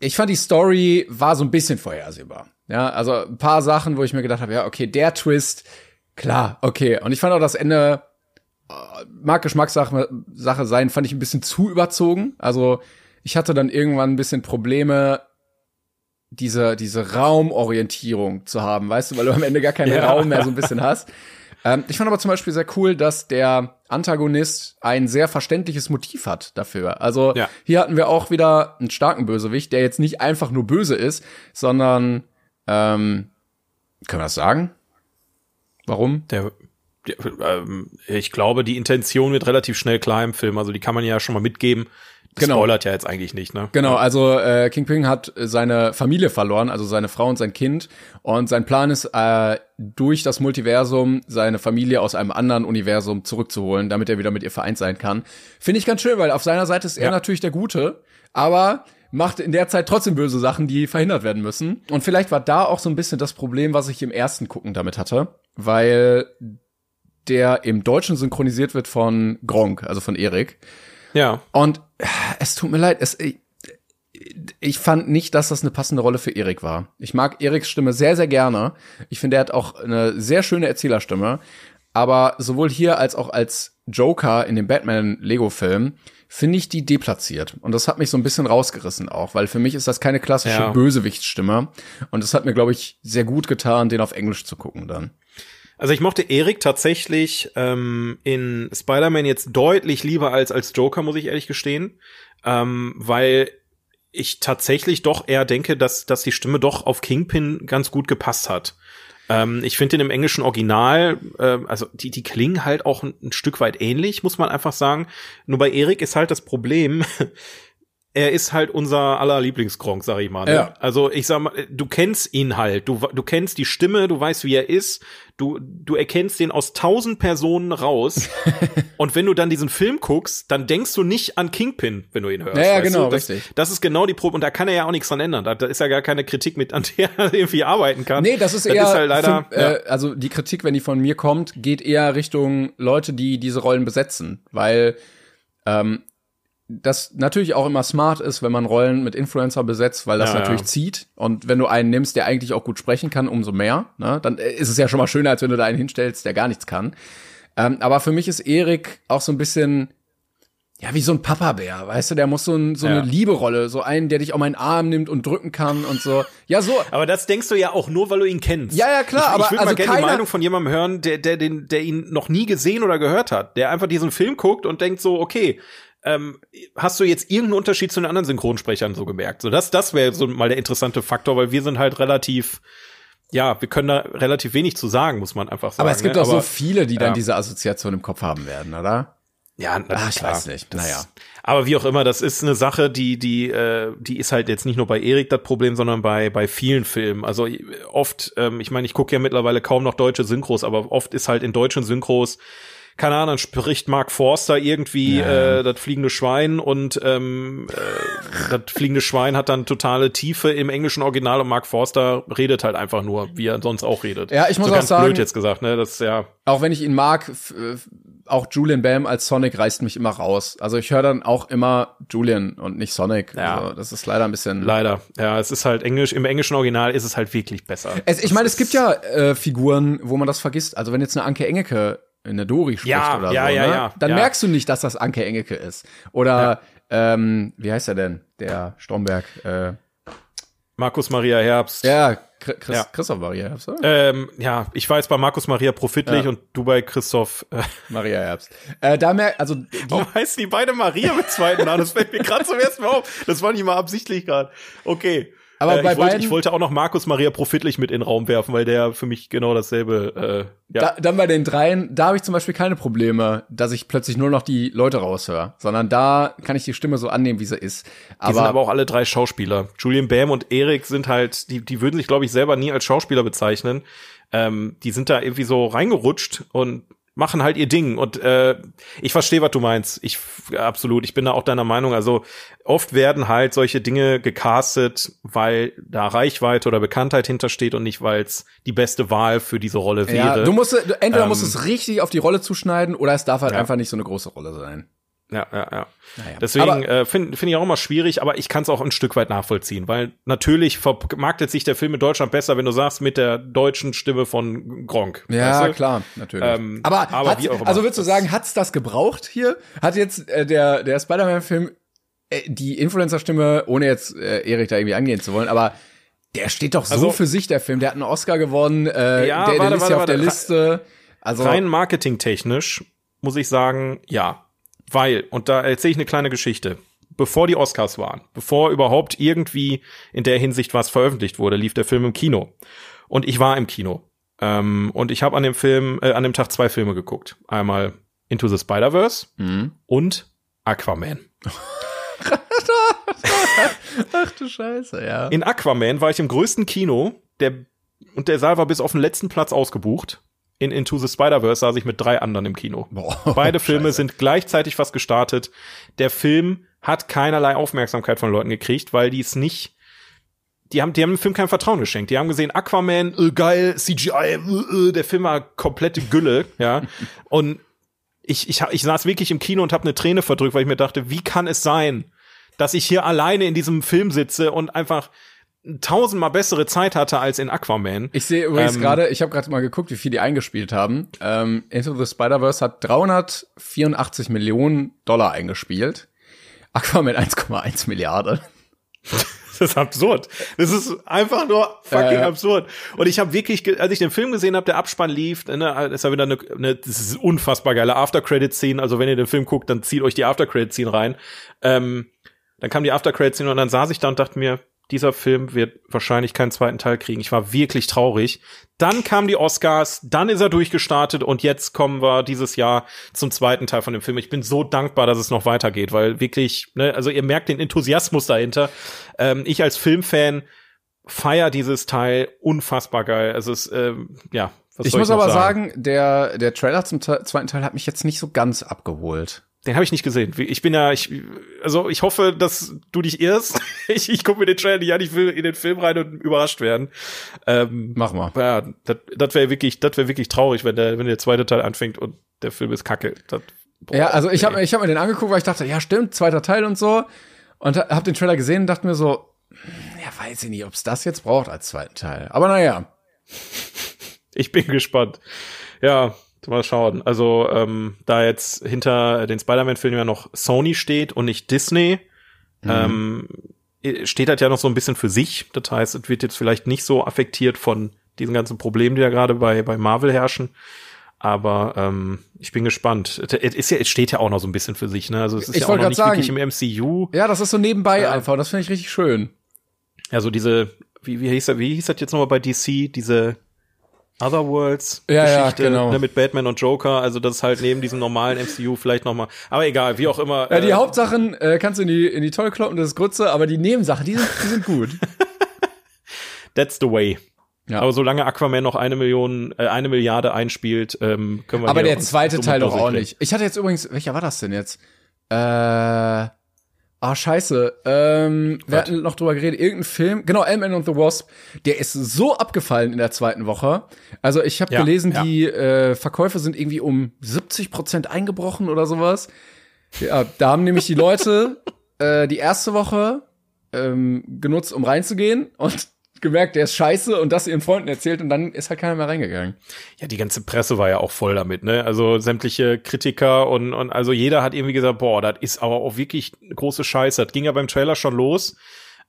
[SPEAKER 2] ich fand die Story war so ein bisschen vorhersehbar. Ja, also ein paar Sachen, wo ich mir gedacht habe, ja, okay, der Twist, klar, okay. Und ich fand auch das Ende, äh, mag Geschmackssache Sache sein, fand ich ein bisschen zu überzogen. Also ich hatte dann irgendwann ein bisschen Probleme, diese, diese Raumorientierung zu haben, weißt du, weil du am Ende gar keinen ja. Raum mehr so ein bisschen hast. Ähm, ich fand aber zum Beispiel sehr cool, dass der Antagonist ein sehr verständliches Motiv hat dafür. Also ja. hier hatten wir auch wieder einen starken Bösewicht, der jetzt nicht einfach nur böse ist, sondern ähm, können wir das sagen? Warum?
[SPEAKER 3] Der ähm, ich glaube, die Intention wird relativ schnell klar im Film. Also die kann man ja schon mal mitgeben. Das
[SPEAKER 2] genau.
[SPEAKER 3] spoilert ja jetzt eigentlich nicht, ne?
[SPEAKER 2] Genau, also äh, Kingpin hat seine Familie verloren, also seine Frau und sein Kind. Und sein Plan ist, äh, durch das Multiversum seine Familie aus einem anderen Universum zurückzuholen, damit er wieder mit ihr vereint sein kann. Finde ich ganz schön, weil auf seiner Seite ist er ja. natürlich der Gute, aber macht in der Zeit trotzdem böse Sachen, die verhindert werden müssen. Und vielleicht war da auch so ein bisschen das Problem, was ich im ersten Gucken damit hatte, weil der im Deutschen synchronisiert wird von Gronk, also von Erik.
[SPEAKER 3] Ja.
[SPEAKER 2] Und es tut mir leid, es, ich, ich fand nicht, dass das eine passende Rolle für Erik war. Ich mag Eriks Stimme sehr, sehr gerne. Ich finde, er hat auch eine sehr schöne Erzählerstimme. Aber sowohl hier als auch als Joker in dem Batman-Lego-Film finde ich die deplatziert. Und das hat mich so ein bisschen rausgerissen auch, weil für mich ist das keine klassische ja. Bösewichtsstimme. Und es hat mir, glaube ich, sehr gut getan, den auf Englisch zu gucken dann.
[SPEAKER 3] Also ich mochte Erik tatsächlich ähm, in Spider-Man jetzt deutlich lieber als als Joker, muss ich ehrlich gestehen, ähm, weil ich tatsächlich doch eher denke, dass dass die Stimme doch auf Kingpin ganz gut gepasst hat. Ähm, ich finde den im englischen Original, äh, also die die klingen halt auch ein, ein Stück weit ähnlich, muss man einfach sagen. Nur bei Erik ist halt das Problem, er ist halt unser aller Lieblingsgronk, sag ich mal. Ne? Ja. Also ich sag mal, du kennst ihn halt, du, du kennst die Stimme, du weißt, wie er ist, du, du erkennst den aus tausend Personen raus. und wenn du dann diesen Film guckst, dann denkst du nicht an Kingpin, wenn du ihn hörst.
[SPEAKER 2] Ja, ja genau,
[SPEAKER 3] das,
[SPEAKER 2] richtig.
[SPEAKER 3] Das ist genau die Probe, und da kann er ja auch nichts dran ändern. Da, da ist ja gar keine Kritik mit, an der er irgendwie arbeiten kann.
[SPEAKER 2] Nee, das ist das eher, ist halt leider, für, ja. äh, also die Kritik, wenn die von mir kommt, geht eher Richtung Leute, die diese Rollen besetzen, weil ähm, das natürlich auch immer smart ist, wenn man Rollen mit Influencer besetzt, weil das ja, natürlich ja. zieht. Und wenn du einen nimmst, der eigentlich auch gut sprechen kann, umso mehr. Ne? Dann ist es ja schon mal schöner, als wenn du da einen hinstellst, der gar nichts kann. Ähm, aber für mich ist Erik auch so ein bisschen, ja, wie so ein Papa-Bär, weißt du, der muss so, ein, so ja. eine Lieberolle, so einen, der dich auf meinen Arm nimmt und drücken kann und so. Ja, so.
[SPEAKER 3] Aber das denkst du ja auch nur, weil du ihn kennst.
[SPEAKER 2] Ja, ja, klar.
[SPEAKER 3] Ich,
[SPEAKER 2] aber
[SPEAKER 3] ich würde
[SPEAKER 2] also
[SPEAKER 3] mal gerne die Meinung von jemandem hören, der, der, den, der ihn noch nie gesehen oder gehört hat, der einfach diesen Film guckt und denkt so, okay, ähm, hast du jetzt irgendeinen Unterschied zu den anderen Synchronsprechern so gemerkt? So, das, das wäre so mal der interessante Faktor, weil wir sind halt relativ, ja, wir können da relativ wenig zu sagen, muss man einfach sagen.
[SPEAKER 2] Aber es gibt ne? auch Aber, so viele, die dann diese Assoziation im Kopf haben werden, oder?
[SPEAKER 3] Ja,
[SPEAKER 2] Ach, ich klar. weiß nicht.
[SPEAKER 3] Das, naja. Aber wie auch immer, das ist eine Sache, die, die, äh, die ist halt jetzt nicht nur bei Erik das Problem, sondern bei, bei vielen Filmen. Also oft, ähm, ich meine, ich gucke ja mittlerweile kaum noch deutsche Synchros, aber oft ist halt in deutschen Synchros keine Ahnung, spricht Mark Forster irgendwie ja. äh, das fliegende Schwein und ähm, äh, das fliegende Schwein hat dann totale Tiefe im englischen Original und Mark Forster redet halt einfach nur, wie er sonst auch redet.
[SPEAKER 2] Ja, ich muss
[SPEAKER 3] so
[SPEAKER 2] auch
[SPEAKER 3] ganz
[SPEAKER 2] sagen,
[SPEAKER 3] blöd jetzt gesagt, ne, das ja.
[SPEAKER 2] Auch wenn ich ihn mag, auch Julian Bam als Sonic reißt mich immer raus. Also ich höre dann auch immer Julian und nicht Sonic. Ja. Also das ist leider ein bisschen.
[SPEAKER 3] Leider. Ja, es ist halt Englisch. Im englischen Original ist es halt wirklich besser.
[SPEAKER 2] Es, ich meine, es gibt ja äh, Figuren, wo man das vergisst. Also wenn jetzt eine Anke Engeke in der Dori spricht
[SPEAKER 3] ja,
[SPEAKER 2] oder
[SPEAKER 3] ja,
[SPEAKER 2] so,
[SPEAKER 3] ja,
[SPEAKER 2] ne?
[SPEAKER 3] ja,
[SPEAKER 2] dann
[SPEAKER 3] ja.
[SPEAKER 2] merkst du nicht, dass das Anke Engeke ist. Oder ähm, wie heißt er denn? Der Stromberg. Äh,
[SPEAKER 3] Markus Maria Herbst.
[SPEAKER 2] Ja, Chris, ja. Christoph Maria Herbst. Oder?
[SPEAKER 3] Ähm, ja, ich war jetzt bei Markus Maria Profitlich ja. und du bei Christoph äh.
[SPEAKER 2] Maria Herbst. Äh, da merkt, also die,
[SPEAKER 3] Warum heißen die beide Maria mit zweiten Namen? Das fällt mir gerade zum ersten Mal auf. Das war nicht mal absichtlich gerade. Okay.
[SPEAKER 2] Aber
[SPEAKER 3] äh,
[SPEAKER 2] bei
[SPEAKER 3] ich, wollte,
[SPEAKER 2] beiden,
[SPEAKER 3] ich wollte auch noch Markus Maria Profitlich mit in den Raum werfen, weil der für mich genau dasselbe. Äh, ja.
[SPEAKER 2] Da, dann bei den dreien, da habe ich zum Beispiel keine Probleme, dass ich plötzlich nur noch die Leute raushöre, sondern da kann ich die Stimme so annehmen, wie sie ist.
[SPEAKER 3] Aber, die sind aber auch alle drei Schauspieler. Julian Bam und Erik sind halt, die, die würden sich, glaube ich, selber nie als Schauspieler bezeichnen. Ähm, die sind da irgendwie so reingerutscht und machen halt ihr Ding. Und äh, ich verstehe, was du meinst. Ich absolut, ich bin da auch deiner Meinung. Also oft werden halt solche Dinge gecastet, weil da Reichweite oder Bekanntheit hintersteht und nicht, weil es die beste Wahl für diese Rolle wäre.
[SPEAKER 2] Ja, du musst entweder ähm, musst es richtig auf die Rolle zuschneiden oder es darf halt ja. einfach nicht so eine große Rolle sein.
[SPEAKER 3] Ja, ja, ja. Naja. Deswegen äh, finde find ich auch immer schwierig, aber ich kann es auch ein Stück weit nachvollziehen, weil natürlich vermarktet sich der Film in Deutschland besser, wenn du sagst, mit der deutschen Stimme von Gronk.
[SPEAKER 2] Ja,
[SPEAKER 3] weißt du?
[SPEAKER 2] klar, natürlich. Ähm, aber aber wie auch immer. also würdest du sagen, hat's das gebraucht hier? Hat jetzt äh, der der Spider-Man-Film äh, die Influencer-Stimme, ohne jetzt äh, Erik da irgendwie angehen zu wollen, aber der steht doch so also, für sich, der Film. Der hat einen Oscar gewonnen, äh,
[SPEAKER 3] ja,
[SPEAKER 2] der, der
[SPEAKER 3] warte,
[SPEAKER 2] ist ja auf der Liste. Also
[SPEAKER 3] rein marketingtechnisch muss ich sagen, ja. Weil, und da erzähle ich eine kleine Geschichte. Bevor die Oscars waren, bevor überhaupt irgendwie in der Hinsicht was veröffentlicht wurde, lief der Film im Kino. Und ich war im Kino. Ähm, und ich habe an dem Film, äh, an dem Tag zwei Filme geguckt. Einmal Into the Spider-Verse mhm. und Aquaman.
[SPEAKER 2] Ach du Scheiße, ja.
[SPEAKER 3] In Aquaman war ich im größten Kino, der und der Saal war bis auf den letzten Platz ausgebucht. In Into the Spider-Verse saß ich mit drei anderen im Kino. Boah, Beide Filme Scheiße. sind gleichzeitig fast gestartet. Der Film hat keinerlei Aufmerksamkeit von Leuten gekriegt, weil die es nicht die haben, die haben dem Film kein Vertrauen geschenkt. Die haben gesehen, Aquaman, äh, geil, CGI, äh, äh, der Film war komplette Gülle, ja. Und ich, ich, ich saß wirklich im Kino und habe eine Träne verdrückt, weil ich mir dachte, wie kann es sein, dass ich hier alleine in diesem Film sitze und einfach tausendmal bessere Zeit hatte als in Aquaman.
[SPEAKER 2] Ich sehe übrigens ähm, gerade, ich habe gerade mal geguckt, wie viel die eingespielt haben. Ähm, Into the Spider-Verse hat 384 Millionen Dollar eingespielt. Aquaman 1,1 Milliarden.
[SPEAKER 3] Das ist absurd. Das ist einfach nur fucking äh, absurd. Und ich habe wirklich, als ich den Film gesehen habe, der Abspann lief, ne, ist ja wieder eine, eine das ist unfassbar geile After-Credit-Scene. Also wenn ihr den Film guckt, dann zieht euch die After-Credit-Scene rein. Ähm, dann kam die After-Credit-Scene und dann saß ich da und dachte mir, dieser Film wird wahrscheinlich keinen zweiten Teil kriegen. Ich war wirklich traurig. Dann kamen die Oscars, dann ist er durchgestartet und jetzt kommen wir dieses Jahr zum zweiten Teil von dem Film. Ich bin so dankbar, dass es noch weitergeht, weil wirklich, ne, also ihr merkt den Enthusiasmus dahinter. Ähm, ich als Filmfan feier dieses Teil unfassbar geil. Also es, ähm, ja.
[SPEAKER 2] Ich muss ich aber sagen? sagen, der der Trailer zum zweiten Teil hat mich jetzt nicht so ganz abgeholt.
[SPEAKER 3] Den habe ich nicht gesehen. Ich bin ja, ich, also ich hoffe, dass du dich irrst. ich ich gucke mir den Trailer nicht an, ich will in den Film rein und überrascht werden.
[SPEAKER 2] Ähm, Mach mal.
[SPEAKER 3] Ja, das, wäre wirklich, das wäre wirklich traurig, wenn der, wenn der zweite Teil anfängt und der Film ist kacke. Das,
[SPEAKER 2] boah, ja, also ich habe ich hab mir den angeguckt, weil ich dachte, ja stimmt, zweiter Teil und so. Und habe den Trailer gesehen und dachte mir so, ja, weiß ich nicht, ob's das jetzt braucht als zweiten Teil. Aber naja.
[SPEAKER 3] Ich bin gespannt. Ja, Mal schauen. Also, ähm, da jetzt hinter den Spider-Man-Filmen ja noch Sony steht und nicht Disney, mhm. ähm, steht das ja noch so ein bisschen für sich. Das heißt, es wird jetzt vielleicht nicht so affektiert von diesen ganzen Problemen, die ja gerade bei, bei Marvel herrschen. Aber ähm, ich bin gespannt. Es, ist ja, es steht ja auch noch so ein bisschen für sich, ne? Also es ist
[SPEAKER 2] ich
[SPEAKER 3] ja auch noch
[SPEAKER 2] nicht sagen,
[SPEAKER 3] wirklich im MCU.
[SPEAKER 2] Ja, das ist so nebenbei ja. einfach. Das finde ich richtig schön.
[SPEAKER 3] Ja, so diese, wie, wie hieß das, wie hieß das jetzt nochmal bei DC? Diese Otherworlds
[SPEAKER 2] ja, Geschichte ja, genau.
[SPEAKER 3] ne, mit Batman und Joker, also das ist halt neben diesem normalen MCU vielleicht noch mal, aber egal, wie auch immer.
[SPEAKER 2] Ja, die äh, Hauptsachen äh, kannst du in die in die Tolle kloppen, das ist Grütze, aber die Nebensachen, die sind die sind gut.
[SPEAKER 3] That's the way. Ja. Aber solange Aquaman noch eine Million, äh, eine Milliarde einspielt, ähm, können wir.
[SPEAKER 2] Aber der zweite Teil doch auch nicht. Ich hatte jetzt übrigens, welcher war das denn jetzt? Äh, Ah, scheiße. Ähm, wir hatten noch drüber geredet. Irgendein Film, genau, Ant-Man and the Wasp, der ist so abgefallen in der zweiten Woche. Also ich habe ja, gelesen, ja. die äh, Verkäufe sind irgendwie um 70 Prozent eingebrochen oder sowas. Ja, da haben nämlich die Leute äh, die erste Woche ähm, genutzt, um reinzugehen und gemerkt, der ist scheiße und das ihren Freunden erzählt und dann ist halt keiner mehr reingegangen.
[SPEAKER 3] Ja, die ganze Presse war ja auch voll damit, ne? Also sämtliche Kritiker und, und also jeder hat irgendwie gesagt, boah, das ist aber auch wirklich große Scheiße. Das ging ja beim Trailer schon los.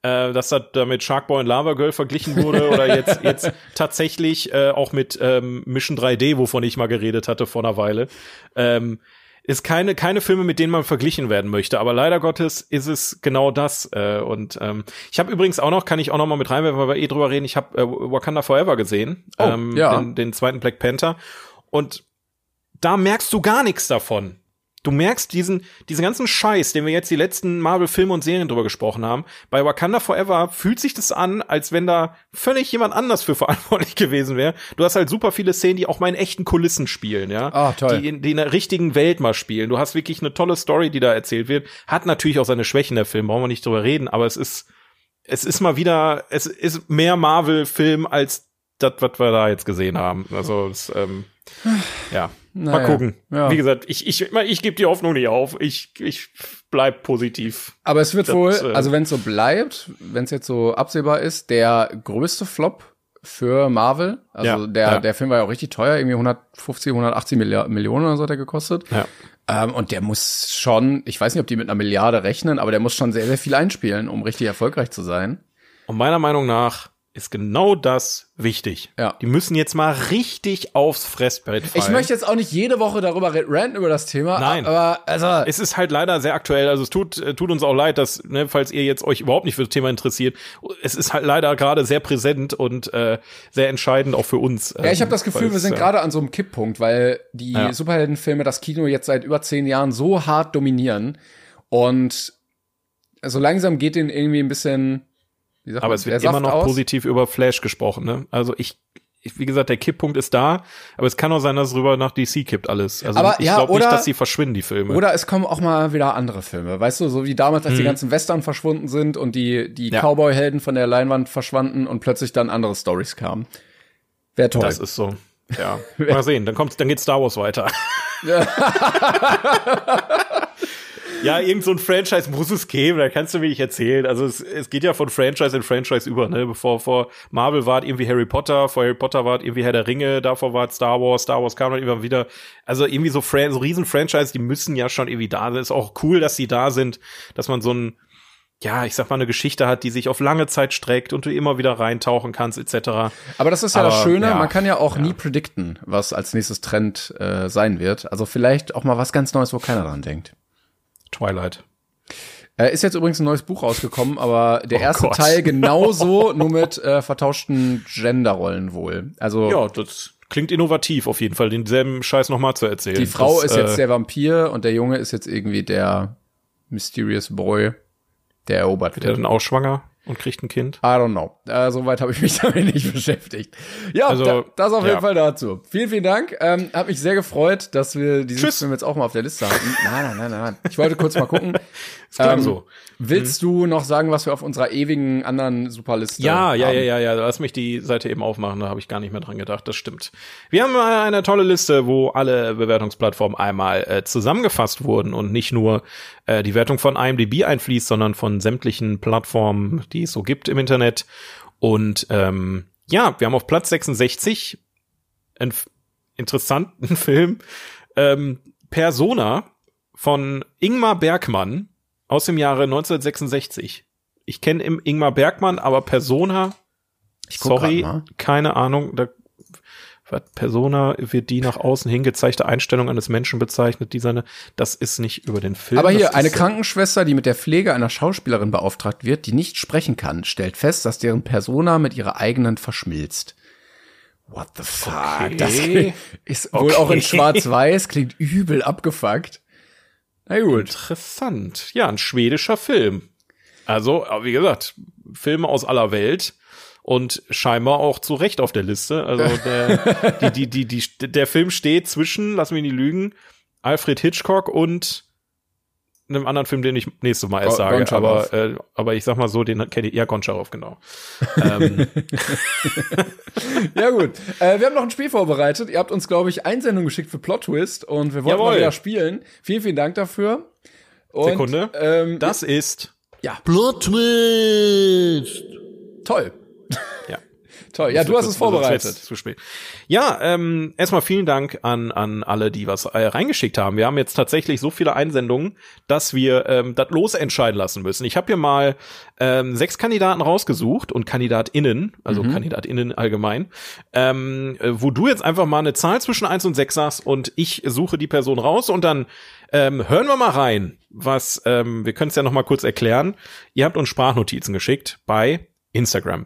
[SPEAKER 3] Äh, dass das da mit Sharkboy und Lava Girl verglichen wurde oder jetzt jetzt tatsächlich äh, auch mit ähm, Mission 3D, wovon ich mal geredet hatte vor einer Weile. Ähm, ist keine keine Filme, mit denen man verglichen werden möchte. Aber leider Gottes ist es genau das. Äh, und ähm, ich habe übrigens auch noch, kann ich auch noch mal mit reinwerfen, weil wir eh drüber reden. Ich habe äh, Wakanda Forever gesehen, oh, ähm, ja. den, den zweiten Black Panther. Und da merkst du gar nichts davon. Du merkst diesen, diesen ganzen Scheiß, den wir jetzt die letzten Marvel-Filme und Serien drüber gesprochen haben. Bei Wakanda Forever fühlt sich das an, als wenn da völlig jemand anders für verantwortlich gewesen wäre. Du hast halt super viele Szenen, die auch mal in echten Kulissen spielen, ja.
[SPEAKER 2] Ah, toll.
[SPEAKER 3] Die in, die in der richtigen Welt mal spielen. Du hast wirklich eine tolle Story, die da erzählt wird. Hat natürlich auch seine Schwächen, der Film, brauchen wir nicht drüber reden, aber es ist, es ist mal wieder, es ist mehr Marvel-Film als das, was wir da jetzt gesehen haben. Also, es, ähm, ja. Naja, Mal gucken. Ja. Wie gesagt, ich, ich, ich gebe die Hoffnung nicht auf. Ich, ich bleib positiv.
[SPEAKER 2] Aber es wird das, wohl, äh, also wenn es so bleibt, wenn es jetzt so absehbar ist, der größte Flop für Marvel. Also ja, der, ja. der Film war ja auch richtig teuer, irgendwie 150, 180 Milliard, Millionen oder so hat er gekostet. Ja. Ähm, und der muss schon, ich weiß nicht, ob die mit einer Milliarde rechnen, aber der muss schon sehr, sehr viel einspielen, um richtig erfolgreich zu sein.
[SPEAKER 3] Und meiner Meinung nach ist genau das wichtig.
[SPEAKER 2] Ja.
[SPEAKER 3] Die müssen jetzt mal richtig aufs Fressbrett fallen.
[SPEAKER 2] Ich möchte jetzt auch nicht jede Woche darüber ranten über das Thema.
[SPEAKER 3] Nein.
[SPEAKER 2] Aber, also.
[SPEAKER 3] Es ist halt leider sehr aktuell. Also es tut, äh, tut uns auch leid, dass, ne, falls ihr jetzt euch überhaupt nicht für das Thema interessiert, es ist halt leider gerade sehr präsent und äh, sehr entscheidend auch für uns.
[SPEAKER 2] Ja, ich habe das Gefühl, wir sind
[SPEAKER 3] äh,
[SPEAKER 2] gerade an so einem Kipppunkt, weil die
[SPEAKER 3] Ja.
[SPEAKER 2] Superheldenfilme das Kino jetzt seit über zehn Jahren so hart dominieren und so langsam geht denen irgendwie ein bisschen,
[SPEAKER 3] Aber es wird immer noch
[SPEAKER 2] aus.
[SPEAKER 3] positiv über Flash gesprochen. Ne? Also ich, ich, wie gesagt, der Kipppunkt ist da, aber es kann auch sein, dass es rüber nach DC kippt alles. Also
[SPEAKER 2] Aber
[SPEAKER 3] ich
[SPEAKER 2] ja,
[SPEAKER 3] glaube nicht, dass die verschwinden, die Filme.
[SPEAKER 2] Oder es kommen auch mal wieder andere Filme, weißt du, so wie damals, als die ganzen Western verschwunden sind und die, die
[SPEAKER 3] Mhm. Ja.
[SPEAKER 2] Cowboy-Helden von der Leinwand verschwanden und plötzlich dann andere Stories kamen. Wäre toll.
[SPEAKER 3] das ist so. Ja, mal sehen. Dann kommt, dann geht Star Wars weiter. ja, irgend so ein Franchise muss es geben. Da kannst du mir nicht erzählen. Also es, es geht ja von Franchise in Franchise über. Ne, bevor vor Marvel war es irgendwie Harry Potter, vor Harry Potter war es irgendwie Herr der Ringe, davor war es Star Wars, Star Wars kam dann immer wieder. Also irgendwie so, Fran so riesen Franchise, die müssen ja schon irgendwie da sein. Ist auch cool, dass sie da sind, dass man so ein ja, ich sag mal, eine Geschichte hat, die sich auf lange Zeit streckt und du immer wieder reintauchen kannst, etc.
[SPEAKER 2] Aber das ist ja das
[SPEAKER 3] Aber,
[SPEAKER 2] Schöne,
[SPEAKER 3] ja,
[SPEAKER 2] man kann ja auch nie predikten, was als nächstes Trend äh, sein wird. Also vielleicht auch mal was ganz Neues, wo keiner dran denkt.
[SPEAKER 3] Twilight.
[SPEAKER 2] Äh, ist jetzt übrigens ein neues Buch rausgekommen, aber der
[SPEAKER 3] Oh
[SPEAKER 2] erste
[SPEAKER 3] Gott.
[SPEAKER 2] Teil genauso, nur mit äh, vertauschten Genderrollen wohl. Also
[SPEAKER 3] Ja, das klingt innovativ auf jeden Fall, denselben Scheiß nochmal zu erzählen.
[SPEAKER 2] die Frau
[SPEAKER 3] das,
[SPEAKER 2] ist jetzt
[SPEAKER 3] äh,
[SPEAKER 2] der Vampir und der Junge ist jetzt irgendwie der Mysterious Boy, der erobert
[SPEAKER 3] der
[SPEAKER 2] wird.
[SPEAKER 3] dann auch schwanger und kriegt ein Kind.
[SPEAKER 2] I don't know. Äh, Soweit habe ich mich damit nicht beschäftigt. Ja,
[SPEAKER 3] Also,
[SPEAKER 2] da, das auf jeden
[SPEAKER 3] ja.
[SPEAKER 2] Fall dazu. Vielen, vielen Dank. Ähm, hat mich sehr gefreut, dass wir diesen
[SPEAKER 3] Tschüss.
[SPEAKER 2] Film jetzt auch mal auf der Liste hatten. Nein, nein, nein, nein. Ich wollte kurz mal gucken.
[SPEAKER 3] Ist klar
[SPEAKER 2] Ähm,
[SPEAKER 3] so.
[SPEAKER 2] Willst du noch sagen, was wir auf unserer ewigen anderen Superliste
[SPEAKER 3] Ja, ja,
[SPEAKER 2] haben?
[SPEAKER 3] ja, ja, ja. Lass mich die Seite eben aufmachen, da habe ich gar nicht mehr dran gedacht. Das stimmt. Wir haben eine tolle Liste, wo alle Bewertungsplattformen einmal äh, zusammengefasst wurden und nicht nur äh, die Wertung von IMDb einfließt, sondern von sämtlichen Plattformen, die es so gibt im Internet. Und ähm, ja, wir haben auf Platz 66 einen interessanten Film, ähm, Persona von Ingmar Bergmann aus dem Jahre 1966. Ich kenne im Ingmar Bergmann, aber Persona, sorry, keine Ahnung, da Persona wird die nach außen hingezeigte Einstellung eines Menschen bezeichnet, die seine, das ist nicht über den Film.
[SPEAKER 2] Aber hier, eine Krankenschwester, die mit der Pflege einer Schauspielerin beauftragt wird, die nicht sprechen kann, stellt fest, dass deren Persona mit ihrer eigenen verschmilzt. What the fuck?
[SPEAKER 3] Okay.
[SPEAKER 2] Das ist wohl auch in
[SPEAKER 3] Okay.
[SPEAKER 2] schwarz-weiß, klingt übel abgefuckt. Na gut.
[SPEAKER 3] Interessant. Ja, ein schwedischer Film. Also, aber wie gesagt, Filme aus aller Welt und scheinbar auch zu Recht auf der Liste. Also der, die, die, die, die, der Film steht zwischen, lass mich nicht lügen, Alfred Hitchcock und einem anderen Film, den ich nächstes Mal erst sage.
[SPEAKER 2] Goncharov.
[SPEAKER 3] Aber, äh, aber ich sag mal so, den kenne ich, ja, Goncharov, genau. ähm,
[SPEAKER 2] Ja gut. Äh, wir haben noch ein Spiel vorbereitet. Ihr habt uns, glaube ich, Einsendung geschickt für Plot Twist und wir wollen mal wieder spielen. Vielen, vielen Dank dafür. Und,
[SPEAKER 3] Sekunde.
[SPEAKER 2] Ähm,
[SPEAKER 3] das ist,
[SPEAKER 2] ja,
[SPEAKER 4] Plot Twist.
[SPEAKER 2] toll.
[SPEAKER 3] ja.
[SPEAKER 2] Toll. Ja, du hast es vorbereitet.
[SPEAKER 3] Zu spät. Ja, ähm, erstmal vielen Dank an, an alle, die was äh, reingeschickt haben. Wir haben jetzt tatsächlich so viele Einsendungen, dass wir ähm, das losentscheiden lassen müssen. Ich habe hier mal ähm, sechs Kandidaten rausgesucht und KandidatInnen, also KandidatInnen allgemein, ähm, äh, wo du jetzt einfach mal eine Zahl zwischen eins und sechs sagst und ich suche die Person raus und dann ähm, hören wir mal rein, was, ähm, wir können es ja noch mal kurz erklären. Ihr habt uns Sprachnotizen geschickt bei Instagram.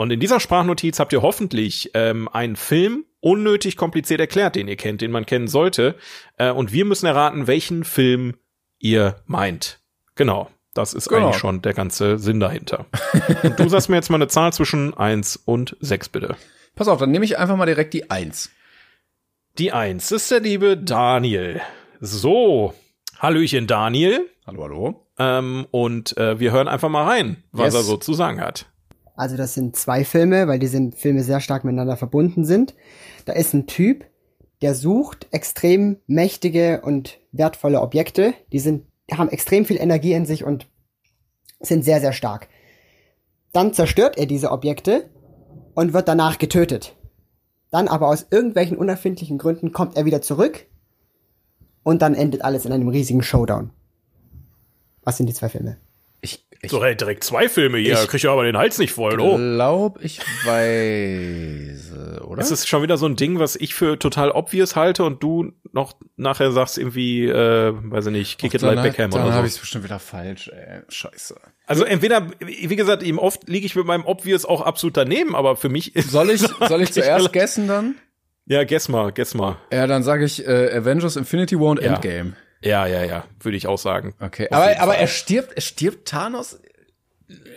[SPEAKER 3] Und in dieser Sprachnotiz habt ihr hoffentlich ähm, einen Film unnötig kompliziert erklärt, den ihr kennt, den man kennen sollte. Äh, und wir müssen erraten, welchen Film ihr meint. Genau. Das ist
[SPEAKER 2] Genau.
[SPEAKER 3] eigentlich schon der ganze Sinn dahinter. und du sagst mir jetzt mal eine Zahl zwischen eins und sechs bitte.
[SPEAKER 2] Pass auf, dann nehme ich einfach mal direkt die Eins.
[SPEAKER 3] Die eins ist der liebe Daniel. So. Hallöchen, Daniel.
[SPEAKER 2] Hallo, hallo.
[SPEAKER 3] Ähm, und äh, wir hören einfach mal rein, was
[SPEAKER 2] Yes.
[SPEAKER 3] er so zu sagen hat.
[SPEAKER 5] Also das sind zwei Filme, weil diese Filme sehr stark miteinander verbunden sind. Da ist ein Typ, der sucht extrem mächtige und wertvolle Objekte. Die sind, haben extrem viel Energie in sich und sind sehr, sehr stark. Dann zerstört er diese Objekte und wird danach getötet. Dann aber aus irgendwelchen unerfindlichen Gründen kommt er wieder zurück und dann endet alles in einem riesigen Showdown. Was sind die zwei Filme?
[SPEAKER 2] Ich, ich
[SPEAKER 3] So, hey, direkt zwei Filme hier,
[SPEAKER 2] Ich-
[SPEAKER 3] krieg ich aber den Hals nicht voll, oh.
[SPEAKER 2] glaube, ich weiß, oder?
[SPEAKER 3] Es ist schon wieder so ein Ding, was ich für total obvious halte und du noch nachher sagst irgendwie, äh, weiß ich nicht, Kick It Like Beckham
[SPEAKER 2] dann
[SPEAKER 3] oder
[SPEAKER 2] habe
[SPEAKER 3] so.
[SPEAKER 2] ich es bestimmt wieder falsch, ey. Scheiße.
[SPEAKER 3] Also entweder, wie gesagt, eben oft liege ich mit meinem obvious auch absolut daneben, aber für mich ist
[SPEAKER 2] Soll ich, soll ich zuerst guessen dann?
[SPEAKER 3] ja, guess mal, guess mal.
[SPEAKER 2] Ja, dann sage ich äh, Avengers Infinity War und
[SPEAKER 3] Ja.
[SPEAKER 2] Endgame.
[SPEAKER 3] Ja, ja, ja, würde ich auch sagen.
[SPEAKER 2] Okay,
[SPEAKER 3] Auf
[SPEAKER 2] aber, aber er stirbt, er stirbt Thanos?